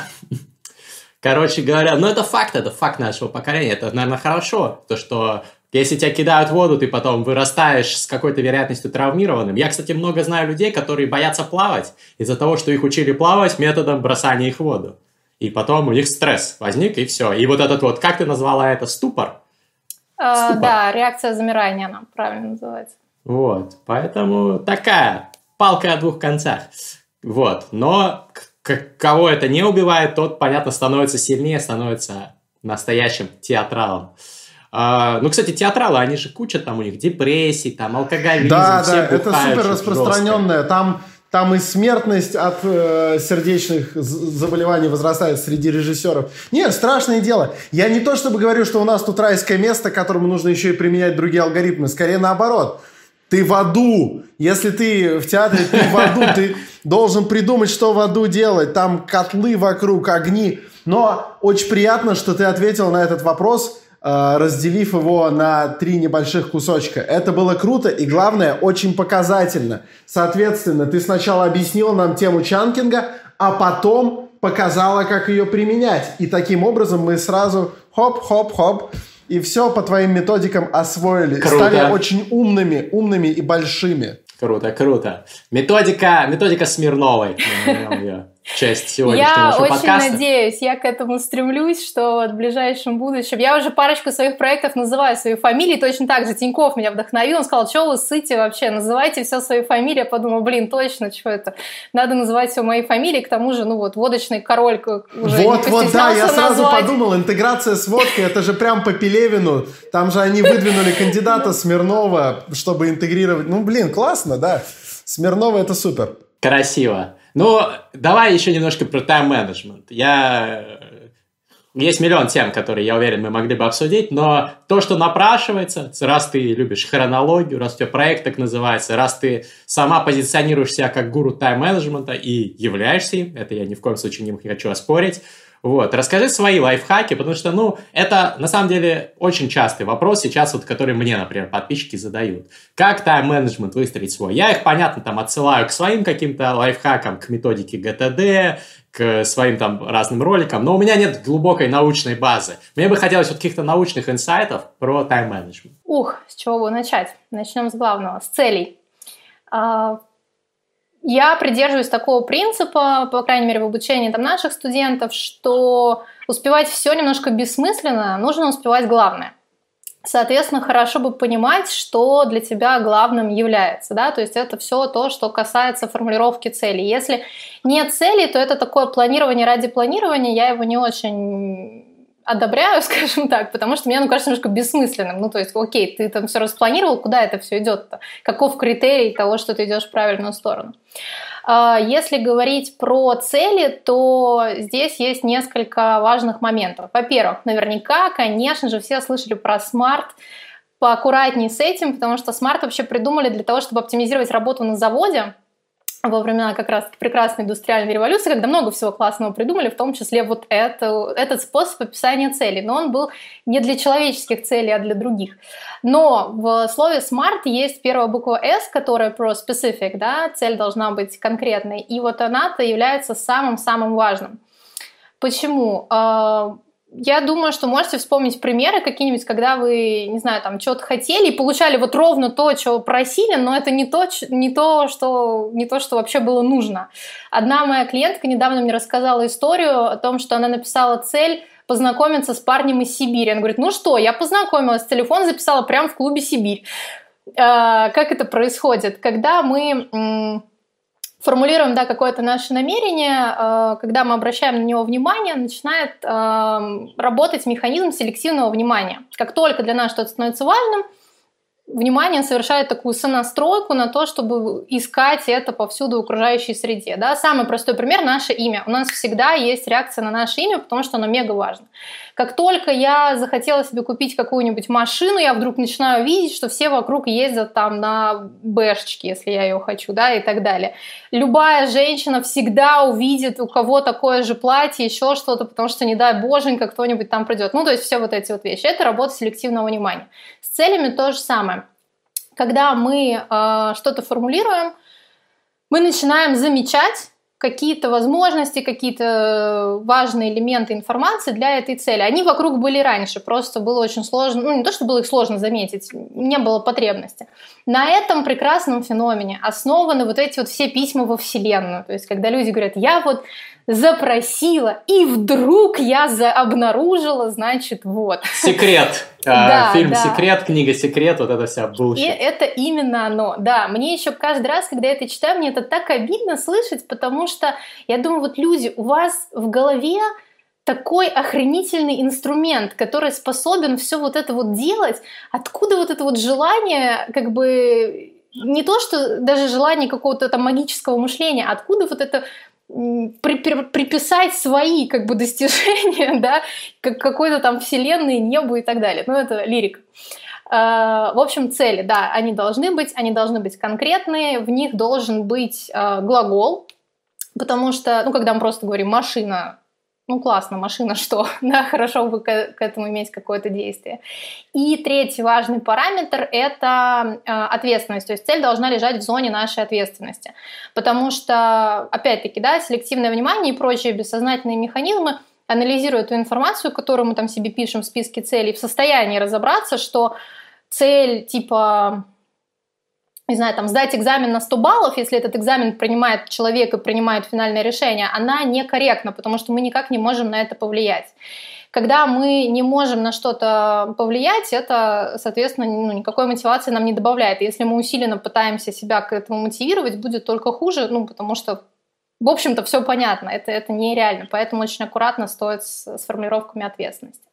Короче говоря, ну это факт, это факт нашего поколения. Это, наверное, хорошо, то, что если тебя кидают в воду, ты потом вырастаешь с какой-то вероятностью травмированным. Я, кстати, много знаю людей, которые боятся плавать из-за того, что их учили плавать методом бросания их в воду. И потом у них стресс возник, и все. И вот этот вот, как ты назвала это, ступор? А, да, реакция замирания она правильно называется. Вот, поэтому такая палка о двух концах. Вот, но кого это не убивает, тот, понятно, становится сильнее, становится настоящим театралом. А, ну, кстати, театралы, они же куча там у них депрессий, там алкоголизм. Да, да, это супер распространенное. Там, там и смертность от э, сердечных заболеваний возрастает среди режиссеров. Нет, страшное дело. Я не то чтобы говорю, что у нас тут райское место, которому нужно еще и применять другие алгоритмы. Скорее наоборот. Ты в аду. Если ты в театре, ты в аду. Ты должен придумать, что в аду делать. Там котлы вокруг, огни. Но очень приятно, что ты ответил на этот вопрос разделив его на три небольших кусочка. Это было круто и, главное, очень показательно. Соответственно, ты сначала объяснил нам тему чанкинга, а потом показала, как ее применять. И таким образом мы сразу хоп-хоп-хоп и все по твоим методикам освоили. Круто. Стали очень умными, умными и большими. Круто, круто. Методика, методика Смирновой часть сегодняшнего я нашего подкаста. Я очень надеюсь, я к этому стремлюсь, что вот в ближайшем будущем... Я уже парочку своих проектов называю свои фамилии, точно так же Тиньков меня вдохновил, он сказал, что вы сыте вообще, называйте все свои фамилии. Я подумала, блин, точно, что это? Надо называть все мои фамилии, к тому же, ну вот, водочный король уже Вот, вот, да, я сразу назвать. подумал, интеграция с водкой, это же прям по Пелевину, там же они выдвинули кандидата Смирнова, чтобы интегрировать. Ну, блин, классно, да. Смирнова это супер. Красиво. Ну, давай еще немножко про тайм-менеджмент. Я... Э, есть миллион тем, которые, я уверен, мы могли бы обсудить, но то, что напрашивается, раз ты любишь хронологию, раз у тебя проект так называется, раз ты сама позиционируешь себя как гуру тайм-менеджмента и являешься им, это я ни в коем случае не хочу оспорить, вот, расскажи свои лайфхаки, потому что, ну, это на самом деле очень частый вопрос сейчас, вот, который мне, например, подписчики задают. Как тайм-менеджмент выстроить свой? Я их, понятно, там отсылаю к своим каким-то лайфхакам, к методике ГТД, к своим там разным роликам, но у меня нет глубокой научной базы. Мне бы хотелось вот каких-то научных инсайтов про тайм-менеджмент. Ух, с чего бы начать? Начнем с главного, с целей. А, я придерживаюсь такого принципа, по крайней мере, в обучении там, наших студентов, что успевать все немножко бессмысленно, нужно успевать главное. Соответственно, хорошо бы понимать, что для тебя главным является. Да? То есть это все то, что касается формулировки цели. Если нет цели, то это такое планирование ради планирования. Я его не очень одобряю, скажем так, потому что мне оно кажется немножко бессмысленным. Ну, то есть, окей, ты там все распланировал, куда это все идет-то? Каков критерий того, что ты идешь в правильную сторону? А, если говорить про цели, то здесь есть несколько важных моментов. Во-первых, наверняка, конечно же, все слышали про SMART, поаккуратнее с этим, потому что SMART вообще придумали для того, чтобы оптимизировать работу на заводе, во времена как раз прекрасной индустриальной революции, когда много всего классного придумали, в том числе вот это, этот способ описания целей. Но он был не для человеческих целей, а для других. Но в слове smart есть первая буква S, которая про specific, да, цель должна быть конкретной. И вот она-то является самым-самым важным. Почему? Я думаю, что можете вспомнить примеры какие-нибудь, когда вы, не знаю, там что-то хотели и получали вот ровно то, чего просили, но это не то, не то, что, не то, что вообще было нужно. Одна моя клиентка недавно мне рассказала историю о том, что она написала цель познакомиться с парнем из Сибири. Она говорит, ну что, я познакомилась, телефон записала прямо в клубе «Сибирь». А, как это происходит? Когда мы формулируем да, какое-то наше намерение, э, когда мы обращаем на него внимание, начинает э, работать механизм селективного внимания. Как только для нас что-то становится важным, внимание совершает такую сонастройку на то, чтобы искать это повсюду в окружающей среде. Да? Самый простой пример – наше имя. У нас всегда есть реакция на наше имя, потому что оно мега важно. Как только я захотела себе купить какую-нибудь машину, я вдруг начинаю видеть, что все вокруг ездят там на бэшечке, если я ее хочу, да, и так далее. Любая женщина всегда увидит, у кого такое же платье, еще что-то, потому что, не дай боженька, кто-нибудь там придет. Ну, то есть все вот эти вот вещи. Это работа селективного внимания. С целями то же самое. Когда мы э, что-то формулируем, мы начинаем замечать, какие-то возможности, какие-то важные элементы информации для этой цели. Они вокруг были раньше, просто было очень сложно, ну не то, что было их сложно заметить, не было потребности. На этом прекрасном феномене основаны вот эти вот все письма во Вселенную. То есть, когда люди говорят, я вот запросила, и вдруг я за обнаружила, значит, вот. Секрет. А, да, Фильм да. «Секрет», книга «Секрет», вот это вся bullshit. И это именно оно, да. Мне еще каждый раз, когда я это читаю, мне это так обидно слышать, потому что я думаю, вот люди, у вас в голове такой охренительный инструмент, который способен все вот это вот делать. Откуда вот это вот желание, как бы не то, что даже желание какого-то там магического мышления, откуда вот это при, при, приписать свои как бы достижения, да, как какой-то там вселенной, небу и так далее. Ну, это лирика. В общем, цели, да, они должны быть, они должны быть конкретные, в них должен быть uh, глагол, потому что, ну, когда мы просто говорим машина, ну классно, машина что, да, хорошо бы к, к этому иметь какое-то действие. И третий важный параметр – это э, ответственность, то есть цель должна лежать в зоне нашей ответственности, потому что, опять-таки, да, селективное внимание и прочие бессознательные механизмы анализируя ту информацию, которую мы там себе пишем в списке целей, в состоянии разобраться, что цель типа не знаю, там, сдать экзамен на 100 баллов, если этот экзамен принимает человек и принимает финальное решение, она некорректна, потому что мы никак не можем на это повлиять. Когда мы не можем на что-то повлиять, это, соответственно, ну, никакой мотивации нам не добавляет. если мы усиленно пытаемся себя к этому мотивировать, будет только хуже, ну, потому что в общем-то, все понятно, это, это нереально, поэтому очень аккуратно стоит с, с формулировками ответственности.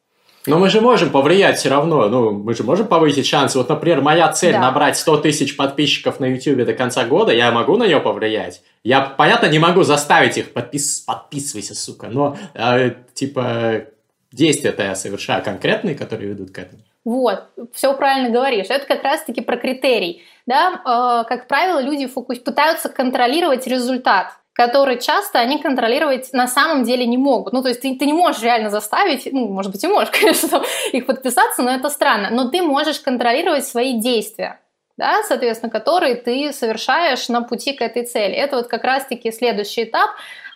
Но мы же можем повлиять все равно. Ну, мы же можем повысить шансы. Вот, например, моя цель да. набрать 100 тысяч подписчиков на YouTube до конца года, я могу на нее повлиять. Я, понятно, не могу заставить их подпис... подписывайся, сука, но э, типа действия-то я совершаю конкретные, которые ведут к этому. Вот, все правильно говоришь. Это как раз-таки про критерий. Да? Э, как правило, люди фокус... пытаются контролировать результат которые часто они контролировать на самом деле не могут. Ну, то есть ты, ты не можешь реально заставить, ну, может быть, и можешь, конечно, их подписаться, но это странно. Но ты можешь контролировать свои действия да, соответственно, которые ты совершаешь на пути к этой цели. Это вот как раз-таки следующий этап.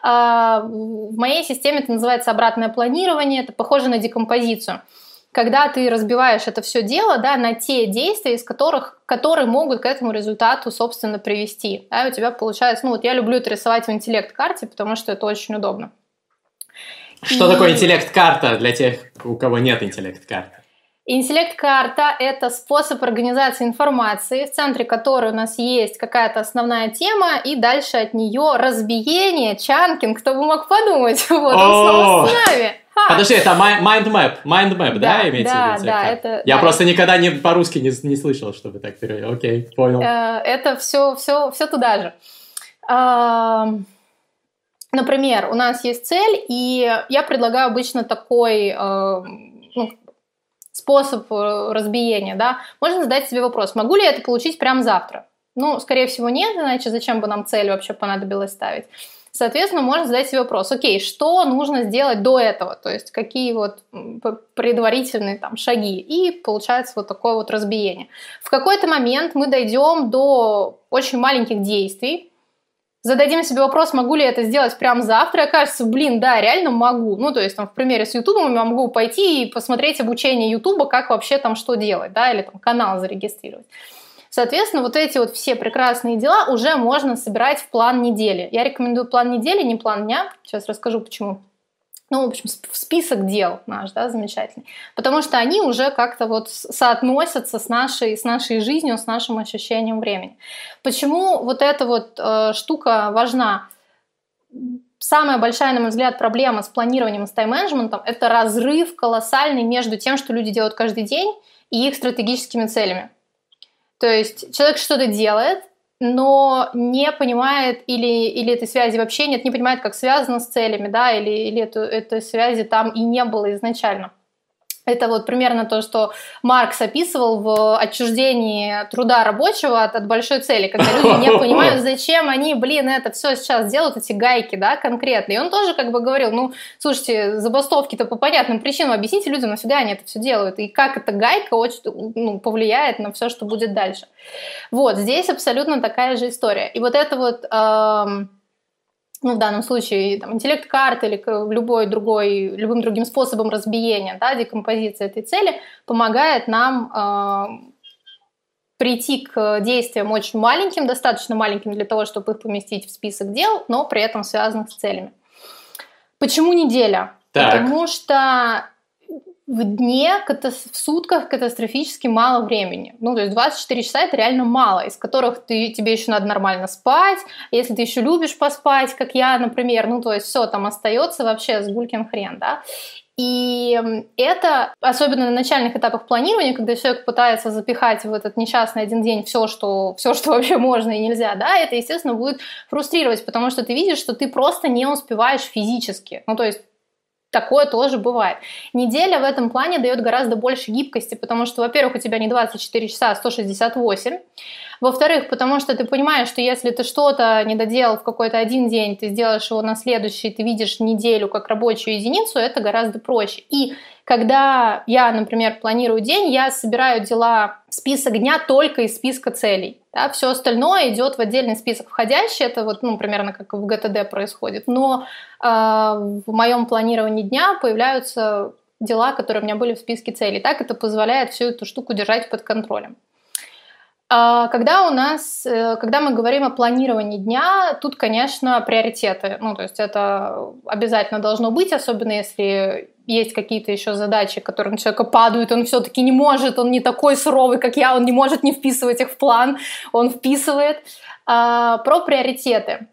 А, в моей системе это называется обратное планирование, это похоже на декомпозицию когда ты разбиваешь это все дело да, на те действия, из которых, которые могут к этому результату, собственно, привести. Да, у тебя получается, ну вот я люблю это рисовать в интеллект-карте, потому что это очень удобно. Что и... такое интеллект-карта для тех, у кого нет интеллект-карты? Интеллект-карта – это способ организации информации, в центре которой у нас есть какая-то основная тема, и дальше от нее разбиение, чанкинг, кто бы мог подумать. Вот, он снова с нами. Подожди, это mind map, mind map, да, да имеется да, в виду? Да, это... Я да, просто никогда не по-русски не, не слышал, чтобы так перевел. Окей, понял. Э, это все, все, все туда же. Например, у нас есть цель, и я предлагаю обычно такой ну, способ э, разбиения, да. Можно задать себе вопрос, могу ли я это получить прямо завтра? Ну, скорее всего, нет, иначе зачем бы нам цель вообще понадобилось ставить? Соответственно, можно задать себе вопрос, окей, что нужно сделать до этого, то есть какие вот предварительные там шаги, и получается вот такое вот разбиение. В какой-то момент мы дойдем до очень маленьких действий, зададим себе вопрос, могу ли я это сделать прямо завтра, и окажется, блин, да, реально могу. Ну, то есть, там, в примере с YouTube я могу пойти и посмотреть обучение YouTube, как вообще там что делать, да, или там канал зарегистрировать. Соответственно, вот эти вот все прекрасные дела уже можно собирать в план недели. Я рекомендую план недели, не план дня. Сейчас расскажу, почему. Ну, в общем, в список дел наш, да, замечательный. Потому что они уже как-то вот соотносятся с нашей, с нашей жизнью, с нашим ощущением времени. Почему вот эта вот э, штука важна? Самая большая, на мой взгляд, проблема с планированием, с тайм-менеджментом – это разрыв колоссальный между тем, что люди делают каждый день, и их стратегическими целями. То есть человек что-то делает, но не понимает или, или этой связи вообще нет, не понимает, как связано с целями, да, или, или эту, этой связи там и не было изначально. Это вот примерно то, что Маркс описывал в отчуждении труда рабочего от, от большой цели, когда люди не понимают, зачем они, блин, это все сейчас делают, эти гайки, да, конкретно. И он тоже как бы говорил, ну, слушайте, забастовки-то по понятным причинам, объясните людям, нафига они это все делают, и как эта гайка очень ну, повлияет на все, что будет дальше. Вот, здесь абсолютно такая же история. И вот это вот... Эм, ну, в данном случае там, интеллект-карт или любой другой, любым другим способом разбиения, да, декомпозиции этой цели, помогает нам э, прийти к действиям очень маленьким, достаточно маленьким для того, чтобы их поместить в список дел, но при этом связанных с целями. Почему неделя? Так. Потому что в дне, в сутках катастрофически мало времени. Ну, то есть 24 часа это реально мало, из которых ты, тебе еще надо нормально спать. Если ты еще любишь поспать, как я, например, ну, то есть все там остается вообще с гулькин хрен, да. И это, особенно на начальных этапах планирования, когда человек пытается запихать в этот несчастный один день все, что, все, что вообще можно и нельзя, да, это, естественно, будет фрустрировать, потому что ты видишь, что ты просто не успеваешь физически. Ну, то есть Такое тоже бывает. Неделя в этом плане дает гораздо больше гибкости, потому что, во-первых, у тебя не 24 часа, а 168. Во-вторых, потому что ты понимаешь, что если ты что-то не доделал в какой-то один день, ты сделаешь его на следующий, ты видишь неделю как рабочую единицу, это гораздо проще. И когда я, например, планирую день, я собираю дела в список дня только из списка целей. Да, все остальное идет в отдельный список входящий. Это вот, ну, примерно как в ГТД происходит. Но э, в моем планировании дня появляются дела, которые у меня были в списке целей. Так это позволяет всю эту штуку держать под контролем. А, когда у нас, э, когда мы говорим о планировании дня, тут, конечно, приоритеты. Ну, то есть это обязательно должно быть, особенно если есть какие-то еще задачи, которые на человека падают, он все-таки не может, он не такой суровый, как я, он не может не вписывать их в план, он вписывает. А, про приоритеты.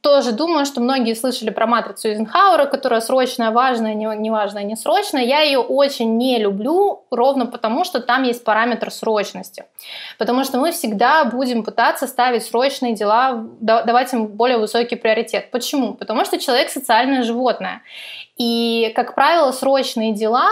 Тоже думаю, что многие слышали про матрицу Эйзенхауэра, которая срочная, важная, неважная, не срочная. Я ее очень не люблю, ровно потому, что там есть параметр срочности. Потому что мы всегда будем пытаться ставить срочные дела, давать им более высокий приоритет. Почему? Потому что человек социальное животное. И, как правило, срочные дела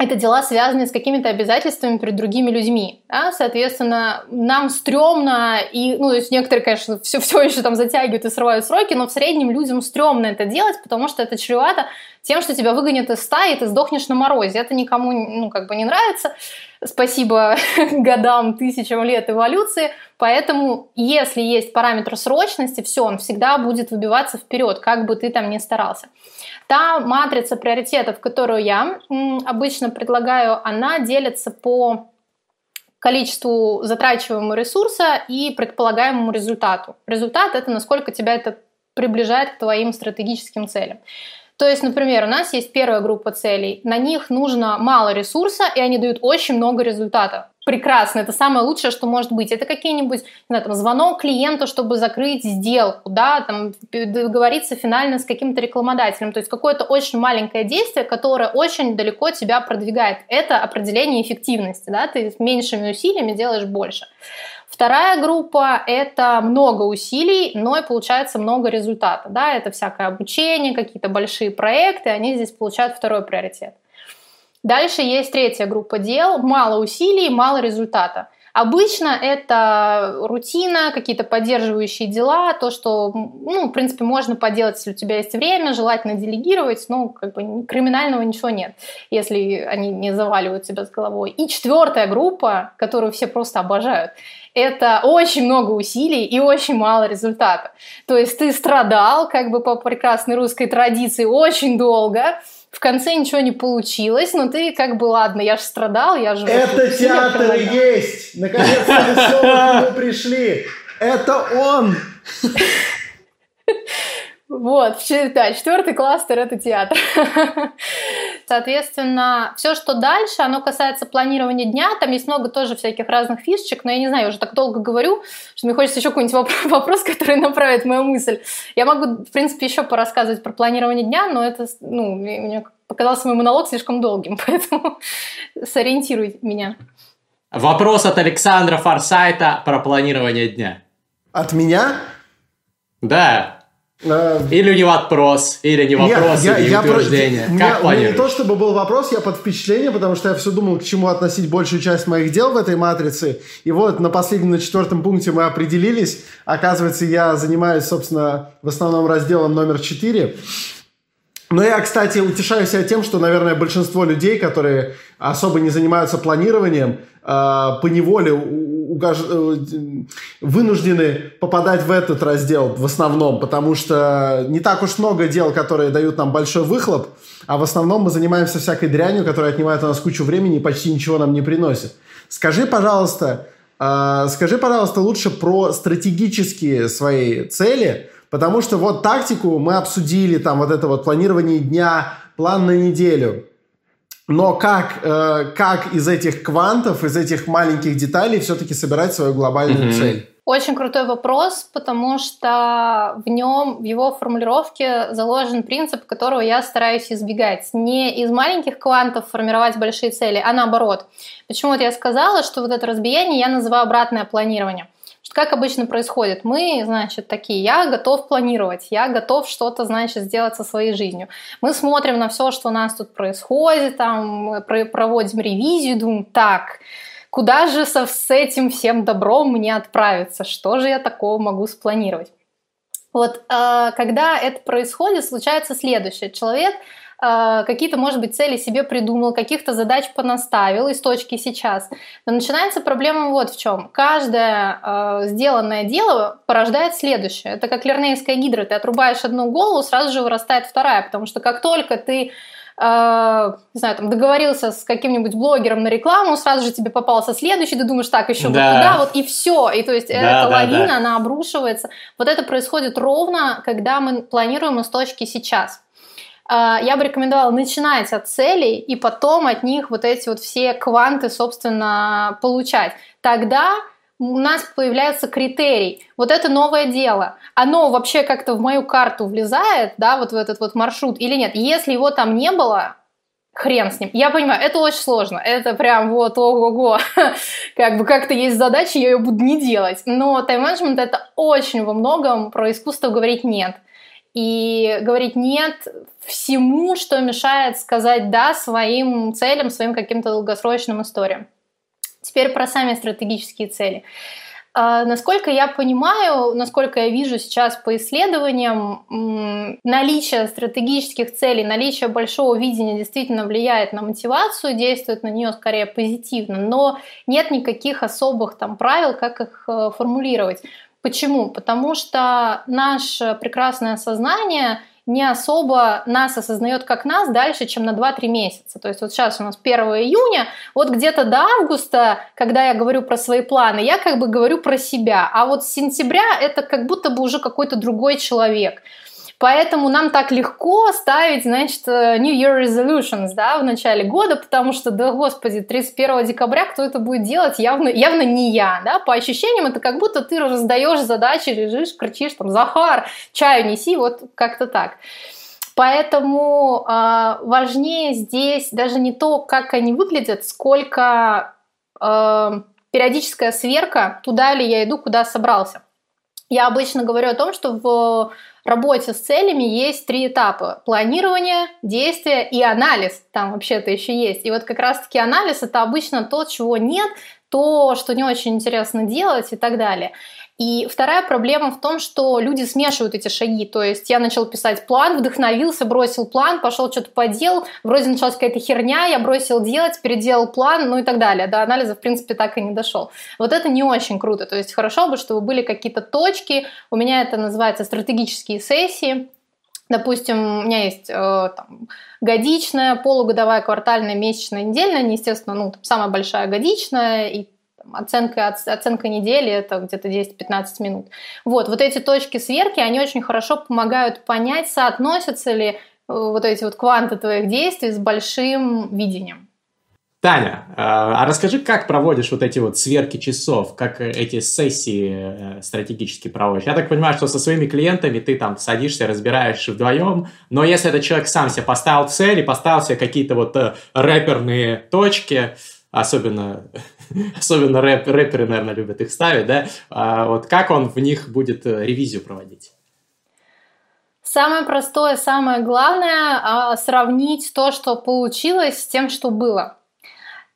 это дела, связанные с какими-то обязательствами перед другими людьми. Да? Соответственно, нам стрёмно, и, ну, то есть некоторые, конечно, все, все еще там затягивают и срывают сроки, но в среднем людям стрёмно это делать, потому что это чревато тем, что тебя выгонят из стаи, и ты сдохнешь на морозе. Это никому, ну, как бы не нравится. Спасибо годам, тысячам лет эволюции. Поэтому, если есть параметр срочности, все, он всегда будет выбиваться вперед, как бы ты там ни старался. Та матрица приоритетов, которую я обычно предлагаю, она делится по количеству затрачиваемого ресурса и предполагаемому результату. Результат — это насколько тебя это приближает к твоим стратегическим целям. То есть, например, у нас есть первая группа целей, на них нужно мало ресурса, и они дают очень много результата прекрасно, это самое лучшее, что может быть. Это какие-нибудь, не знаю, там, звонок клиенту, чтобы закрыть сделку, да, там, договориться финально с каким-то рекламодателем. То есть какое-то очень маленькое действие, которое очень далеко тебя продвигает. Это определение эффективности, да, ты с меньшими усилиями делаешь больше. Вторая группа – это много усилий, но и получается много результата. Да? Это всякое обучение, какие-то большие проекты, они здесь получают второй приоритет. Дальше есть третья группа дел, мало усилий, мало результата. Обычно это рутина, какие-то поддерживающие дела, то, что, ну, в принципе, можно поделать, если у тебя есть время, желательно делегировать, ну, как бы криминального ничего нет, если они не заваливают тебя с головой. И четвертая группа, которую все просто обожают, это очень много усилий и очень мало результата. То есть ты страдал, как бы по прекрасной русской традиции, очень долго, в конце ничего не получилось, но ты как бы, ладно, я же страдал, я же... Это театр есть! Наконец-то мы пришли! Это он! Вот, да, четвертый кластер – это театр. Соответственно, все, что дальше, оно касается планирования дня, там есть много тоже всяких разных фишечек, но я не знаю, я уже так долго говорю, что мне хочется еще какой-нибудь вопрос, который направит мою мысль. Я могу, в принципе, еще порассказывать про планирование дня, но это, ну, мне показался мой монолог слишком долгим, поэтому сориентируй меня. Вопрос от Александра Форсайта про планирование дня. От меня? Да. Э, или не вопрос, или не вопрос, Нет, или я, утверждение. Я, как у меня не то, чтобы был вопрос, я под впечатлением, потому что я все думал, к чему относить большую часть моих дел в этой матрице. И вот на последнем, на четвертом пункте мы определились. Оказывается, я занимаюсь, собственно, в основном разделом номер четыре. Но я, кстати, утешаю себя тем, что, наверное, большинство людей, которые особо не занимаются планированием, э, по неволе э, вынуждены попадать в этот раздел в основном, потому что не так уж много дел, которые дают нам большой выхлоп, а в основном мы занимаемся всякой дрянью, которая отнимает у нас кучу времени и почти ничего нам не приносит. Скажи, пожалуйста, э, скажи, пожалуйста, лучше про стратегические свои цели, потому что вот тактику мы обсудили, там вот это вот планирование дня, план на неделю. Но как, э, как из этих квантов, из этих маленьких деталей все-таки собирать свою глобальную mm-hmm. цель? Очень крутой вопрос, потому что в нем, в его формулировке заложен принцип, которого я стараюсь избегать. Не из маленьких квантов формировать большие цели, а наоборот. Почему вот я сказала, что вот это разбиение я называю обратное планирование. Как обычно происходит? Мы, значит, такие, я готов планировать, я готов что-то, значит, сделать со своей жизнью. Мы смотрим на все, что у нас тут происходит, там, проводим ревизию, думаем, так, куда же со, с этим всем добром мне отправиться? Что же я такого могу спланировать? Вот э, когда это происходит, случается следующее. Человек какие-то, может быть, цели себе придумал, каких-то задач понаставил из точки сейчас. Но начинается проблема вот в чем. Каждое э, сделанное дело порождает следующее. Это как лернейская гидра. Ты отрубаешь одну голову, сразу же вырастает вторая, потому что как только ты Uh, не знаю, там договорился с каким-нибудь блогером на рекламу, сразу же тебе попался следующий, ты думаешь, так, еще да. вот туда, вот и все. И то есть да, эта да, лавина, да. она обрушивается. Вот это происходит ровно, когда мы планируем из точки сейчас. А, я бы рекомендовала начинать от целей и потом от них вот эти вот все кванты, собственно, получать. Тогда у нас появляется критерий. Вот это новое дело. Оно вообще как-то в мою карту влезает, да, вот в этот вот маршрут или нет. Если его там не было, хрен с ним. Я понимаю, это очень сложно. Это прям вот ого-го. как бы как-то есть задача, я ее буду не делать. Но тайм-менеджмент это очень во многом про искусство говорить нет и говорить нет всему, что мешает сказать да своим целям, своим каким-то долгосрочным историям. Теперь про сами стратегические цели. А, насколько я понимаю, насколько я вижу сейчас по исследованиям, наличие стратегических целей, наличие большого видения действительно влияет на мотивацию, действует на нее скорее позитивно, но нет никаких особых там правил, как их э, формулировать. Почему? Потому что наше прекрасное сознание не особо нас осознает как нас дальше, чем на 2-3 месяца. То есть вот сейчас у нас 1 июня, вот где-то до августа, когда я говорю про свои планы, я как бы говорю про себя. А вот с сентября это как будто бы уже какой-то другой человек. Поэтому нам так легко ставить, значит, э, New Year Resolutions, да, в начале года, потому что, да, господи, 31 декабря кто это будет делать, явно, явно не я, да, по ощущениям это как будто ты раздаешь задачи, лежишь, кричишь, там, Захар, чаю неси, вот как-то так. Поэтому э, важнее здесь даже не то, как они выглядят, сколько э, периодическая сверка, туда ли я иду, куда собрался. Я обычно говорю о том, что в работе с целями есть три этапа. Планирование, действие и анализ. Там вообще-то еще есть. И вот как раз-таки анализ это обычно то, чего нет, то, что не очень интересно делать и так далее. И вторая проблема в том, что люди смешивают эти шаги. То есть я начал писать план, вдохновился, бросил план, пошел что-то поделал, вроде началась какая-то херня, я бросил делать, переделал план, ну и так далее. До анализа, в принципе, так и не дошел. Вот это не очень круто. То есть хорошо бы, чтобы были какие-то точки. У меня это называется стратегические сессии. Допустим, у меня есть э, там, годичная, полугодовая, квартальная, месячная, недельная. Естественно, ну, там, самая большая годичная и оценка, оценка недели это где-то 10-15 минут. Вот, вот эти точки сверки, они очень хорошо помогают понять, соотносятся ли э, вот эти вот кванты твоих действий с большим видением. Таня, а, а расскажи, как проводишь вот эти вот сверки часов, как эти сессии э, стратегически проводишь? Я так понимаю, что со своими клиентами ты там садишься, разбираешь вдвоем, но если этот человек сам себе поставил цель и поставил себе какие-то вот э, рэперные точки, особенно, особенно рэп, рэперы, наверное, любят их ставить, да, а вот как он в них будет э, ревизию проводить? Самое простое, самое главное а, сравнить то, что получилось, с тем, что было.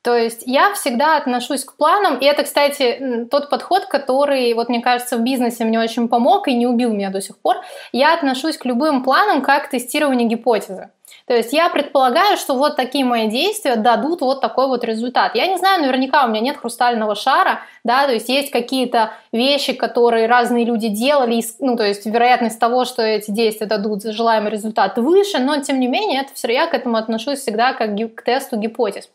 То есть я всегда отношусь к планам, и это, кстати, тот подход, который, вот мне кажется, в бизнесе мне очень помог и не убил меня до сих пор. Я отношусь к любым планам как к тестированию гипотезы. То есть я предполагаю, что вот такие мои действия дадут вот такой вот результат. Я не знаю, наверняка у меня нет хрустального шара, да, то есть есть какие-то вещи, которые разные люди делали, ну, то есть вероятность того, что эти действия дадут желаемый результат выше, но тем не менее, это все я к этому отношусь всегда как к тесту гипотез.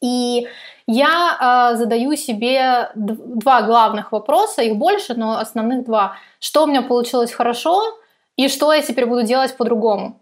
И я э, задаю себе два главных вопроса, их больше, но основных два. Что у меня получилось хорошо и что я теперь буду делать по-другому?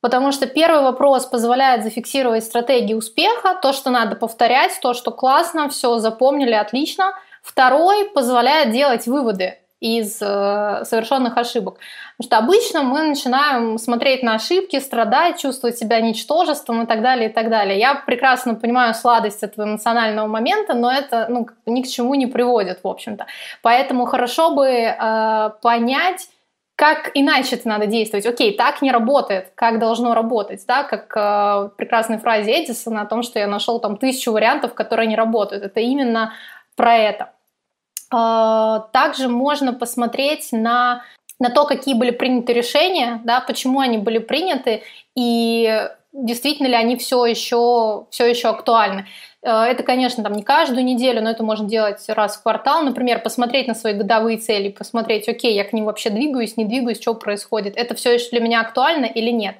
Потому что первый вопрос позволяет зафиксировать стратегии успеха, то, что надо повторять, то, что классно, все запомнили, отлично. Второй позволяет делать выводы из э, совершенных ошибок. Потому что обычно мы начинаем смотреть на ошибки, страдать, чувствовать себя ничтожеством и так далее, и так далее. Я прекрасно понимаю сладость этого эмоционального момента, но это ну, ни к чему не приводит, в общем-то. Поэтому хорошо бы э, понять, как иначе это надо действовать. Окей, так не работает, как должно работать, да, как э, в прекрасной фразе Эдисона о том, что я нашел там тысячу вариантов, которые не работают. Это именно про это. Э, также можно посмотреть на на то, какие были приняты решения, да, почему они были приняты и действительно ли они все еще, все еще актуальны. Э, это, конечно, там не каждую неделю, но это можно делать раз в квартал. Например, посмотреть на свои годовые цели, посмотреть, окей, я к ним вообще двигаюсь, не двигаюсь, что происходит. Это все еще для меня актуально или нет.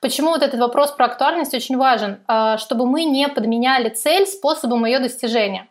Почему вот этот вопрос про актуальность очень важен? Э, чтобы мы не подменяли цель способом ее достижения.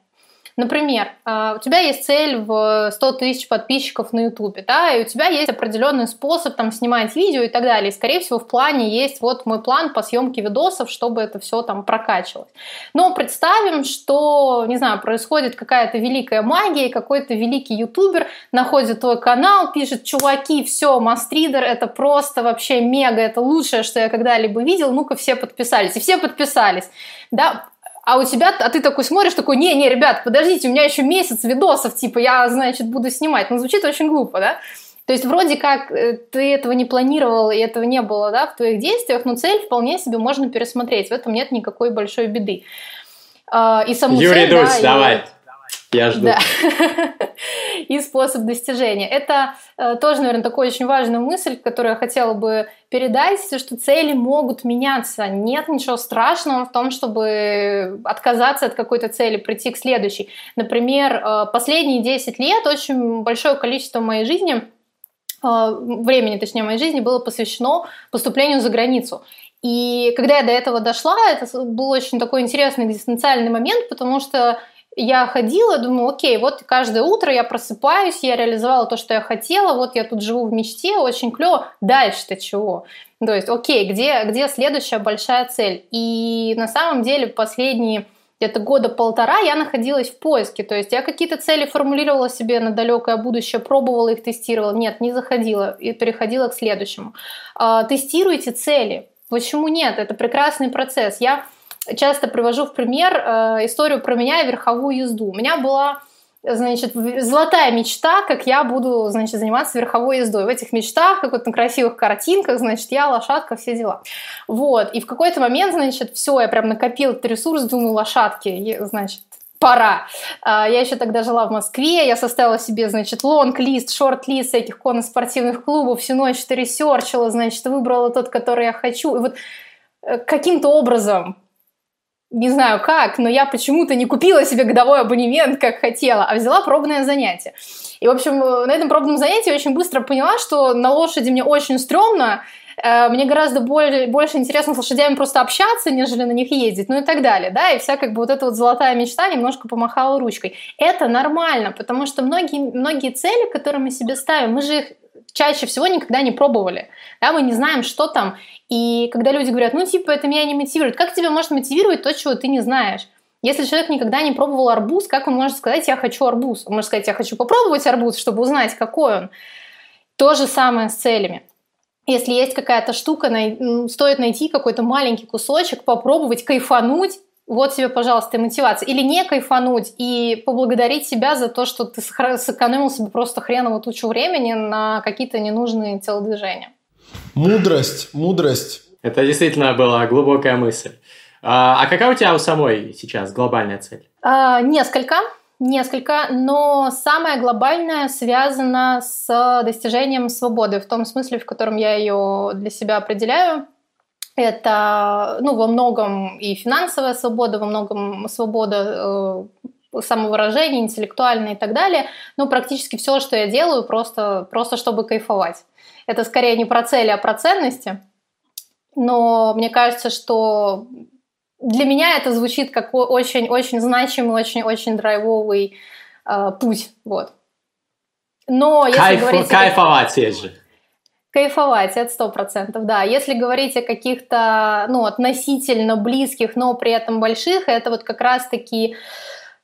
Например, а, у тебя есть цель в 100 тысяч подписчиков на YouTube, да, и у тебя есть определенный способ там снимать видео и так далее. И, скорее всего, в плане есть вот мой план по съемке видосов, чтобы это все там прокачивалось. Но представим, что, не знаю, происходит какая-то великая магия, какой-то великий ютубер находит твой канал, пишет, чуваки, все, мастридер, это просто вообще мега, это лучшее, что я когда-либо видел, ну-ка все подписались. И все подписались. Да, а у тебя, а ты такой смотришь, такой, не-не, ребят, подождите, у меня еще месяц видосов, типа, я, значит, буду снимать. Ну, звучит очень глупо, да? То есть вроде как э, ты этого не планировал, и этого не было да, в твоих действиях, но цель вполне себе можно пересмотреть. В этом нет никакой большой беды. А, и саму Юрий цель, Дусь, да, давай. И... Я жду. Да. и способ достижения. Это э, тоже, наверное, такая очень важная мысль, которую я хотела бы передать, что цели могут меняться. Нет ничего страшного в том, чтобы отказаться от какой-то цели, прийти к следующей. Например, э, последние 10 лет очень большое количество моей жизни э, времени, точнее, моей жизни было посвящено поступлению за границу. И когда я до этого дошла, это был очень такой интересный экзистенциальный момент, потому что я ходила, думаю, окей, вот каждое утро я просыпаюсь, я реализовала то, что я хотела, вот я тут живу в мечте, очень клево. Дальше-то чего? То есть, окей, где, где следующая большая цель? И на самом деле последние где-то года полтора я находилась в поиске. То есть я какие-то цели формулировала себе на далекое будущее, пробовала их, тестировала. Нет, не заходила и переходила к следующему. А, тестируйте цели. Почему нет? Это прекрасный процесс. Я часто привожу в пример э, историю про меня и верховую езду. У меня была значит, золотая мечта, как я буду, значит, заниматься верховой ездой. В этих мечтах, как вот на красивых картинках, значит, я лошадка, все дела. Вот. И в какой-то момент, значит, все, я прям накопил этот ресурс, думаю, лошадки, значит, пора. А, я еще тогда жила в Москве, я составила себе, значит, лонг-лист, шорт-лист всяких конно-спортивных клубов, всю ночь ресерчила, значит, выбрала тот, который я хочу. И вот э, каким-то образом не знаю как, но я почему-то не купила себе годовой абонемент, как хотела, а взяла пробное занятие. И, в общем, на этом пробном занятии я очень быстро поняла, что на лошади мне очень стрёмно, э, мне гораздо более, больше интересно с лошадями просто общаться, нежели на них ездить, ну и так далее, да, и вся как бы вот эта вот золотая мечта немножко помахала ручкой. Это нормально, потому что многие, многие цели, которые мы себе ставим, мы же их чаще всего никогда не пробовали. Да, мы не знаем, что там. И когда люди говорят, ну, типа, это меня не мотивирует, как тебя может мотивировать то, чего ты не знаешь? Если человек никогда не пробовал арбуз, как он может сказать, я хочу арбуз? Он может сказать, я хочу попробовать арбуз, чтобы узнать, какой он. То же самое с целями. Если есть какая-то штука, стоит найти какой-то маленький кусочек, попробовать, кайфануть, вот тебе, пожалуйста, и мотивация. Или не кайфануть и поблагодарить себя за то, что ты сэкономил себе просто хреново тучу времени на какие-то ненужные телодвижения. Мудрость, мудрость. Это действительно была глубокая мысль. А, а какая у тебя у самой сейчас глобальная цель? А, несколько. Несколько, но самое глобальное связано с достижением свободы, в том смысле, в котором я ее для себя определяю. Это, ну, во многом и финансовая свобода, во многом свобода э, самовыражения, интеллектуальная и так далее. Но практически все, что я делаю, просто, просто чтобы кайфовать. Это скорее не про цели, а про ценности. Но мне кажется, что для меня это звучит как очень-очень значимый, очень-очень драйвовый э, путь. Вот. Но если Кайф, говорить... Кайфовать есть же. Кайфовать, сто процентов, да. Если говорить о каких-то, ну, относительно близких, но при этом больших, это вот как раз-таки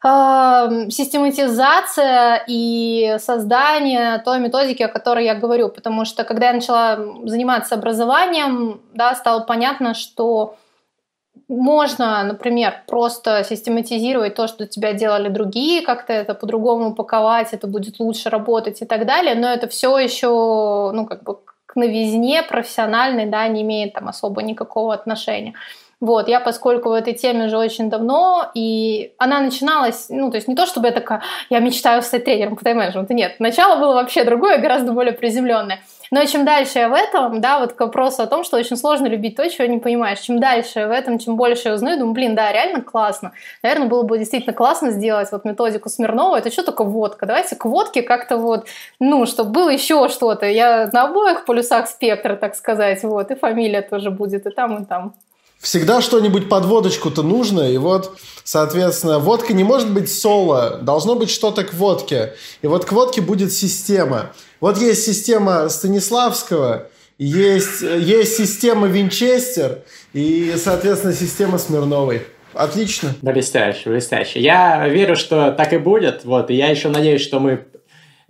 э, систематизация и создание той методики, о которой я говорю. Потому что когда я начала заниматься образованием, да, стало понятно, что можно, например, просто систематизировать то, что тебя делали другие, как-то это по-другому упаковать, это будет лучше работать и так далее, но это все еще, ну, как бы к новизне профессиональной, да, не имеет там особо никакого отношения. Вот, я поскольку в этой теме уже очень давно, и она начиналась, ну, то есть не то, чтобы я такая, я мечтаю стать тренером по тайм-менеджменту, нет. Начало было вообще другое, гораздо более приземленное. Но чем дальше я в этом, да, вот к вопросу о том, что очень сложно любить то, чего не понимаешь. Чем дальше я в этом, чем больше я узнаю, думаю, блин, да, реально классно. Наверное, было бы действительно классно сделать вот методику Смирнова. Это что только водка? Давайте к водке как-то вот, ну, чтобы было еще что-то. Я на обоих полюсах спектра, так сказать, вот, и фамилия тоже будет и там, и там. Всегда что-нибудь под водочку-то нужно, и вот, соответственно, водка не может быть соло, должно быть что-то к водке. И вот к водке будет система. Вот есть система Станиславского, есть, есть система Винчестер и, соответственно, система Смирновой. Отлично. Блестяще, блестяще. Я верю, что так и будет. Вот, и я еще надеюсь, что мы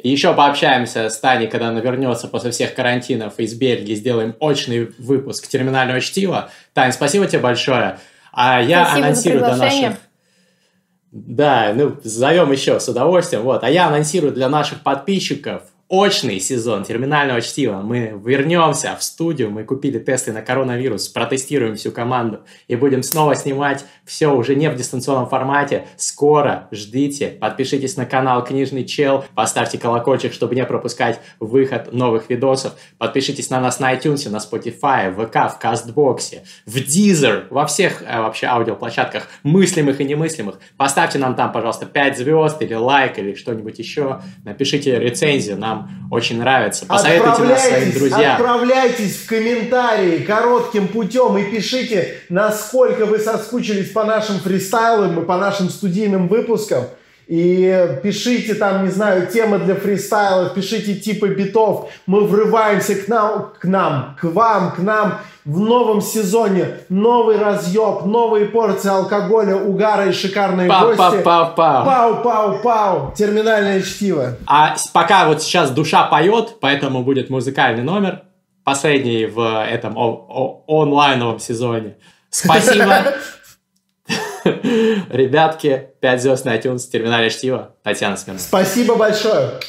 еще пообщаемся с Таней, когда она вернется после всех карантинов из Бельгии, сделаем очный выпуск терминального чтива. Тань, спасибо тебе большое. А я спасибо анонсирую для наших... Да, ну, зовем еще с удовольствием. Вот. А я анонсирую для наших подписчиков очный сезон терминального чтива. Мы вернемся в студию, мы купили тесты на коронавирус, протестируем всю команду и будем снова снимать все уже не в дистанционном формате. Скоро ждите, подпишитесь на канал Книжный Чел, поставьте колокольчик, чтобы не пропускать выход новых видосов. Подпишитесь на нас на iTunes, на Spotify, ВК, в Кастбоксе, в Deezer, во всех э, вообще аудиоплощадках, мыслимых и немыслимых. Поставьте нам там, пожалуйста, 5 звезд или лайк или что-нибудь еще. Напишите рецензию, нам очень нравится. Посоветуйте нас своим друзьям. Отправляйтесь в комментарии коротким путем и пишите, насколько вы соскучились по нашим фристайлам и по нашим студийным выпускам. И пишите там, не знаю, темы для фристайлов, пишите типы битов. Мы врываемся к нам, к нам, к вам, к нам в новом сезоне. Новый разъеб, новые порции алкоголя, угара и шикарные пау, гости. Пау, пау, пау. Пау, пау, пау. Терминальное чтиво. А пока вот сейчас душа поет, поэтому будет музыкальный номер. Последний в этом онлайновом сезоне. Спасибо. Ребятки, 5 звезд на iTunes, терминале чтива. Татьяна Смирнова. Спасибо большое.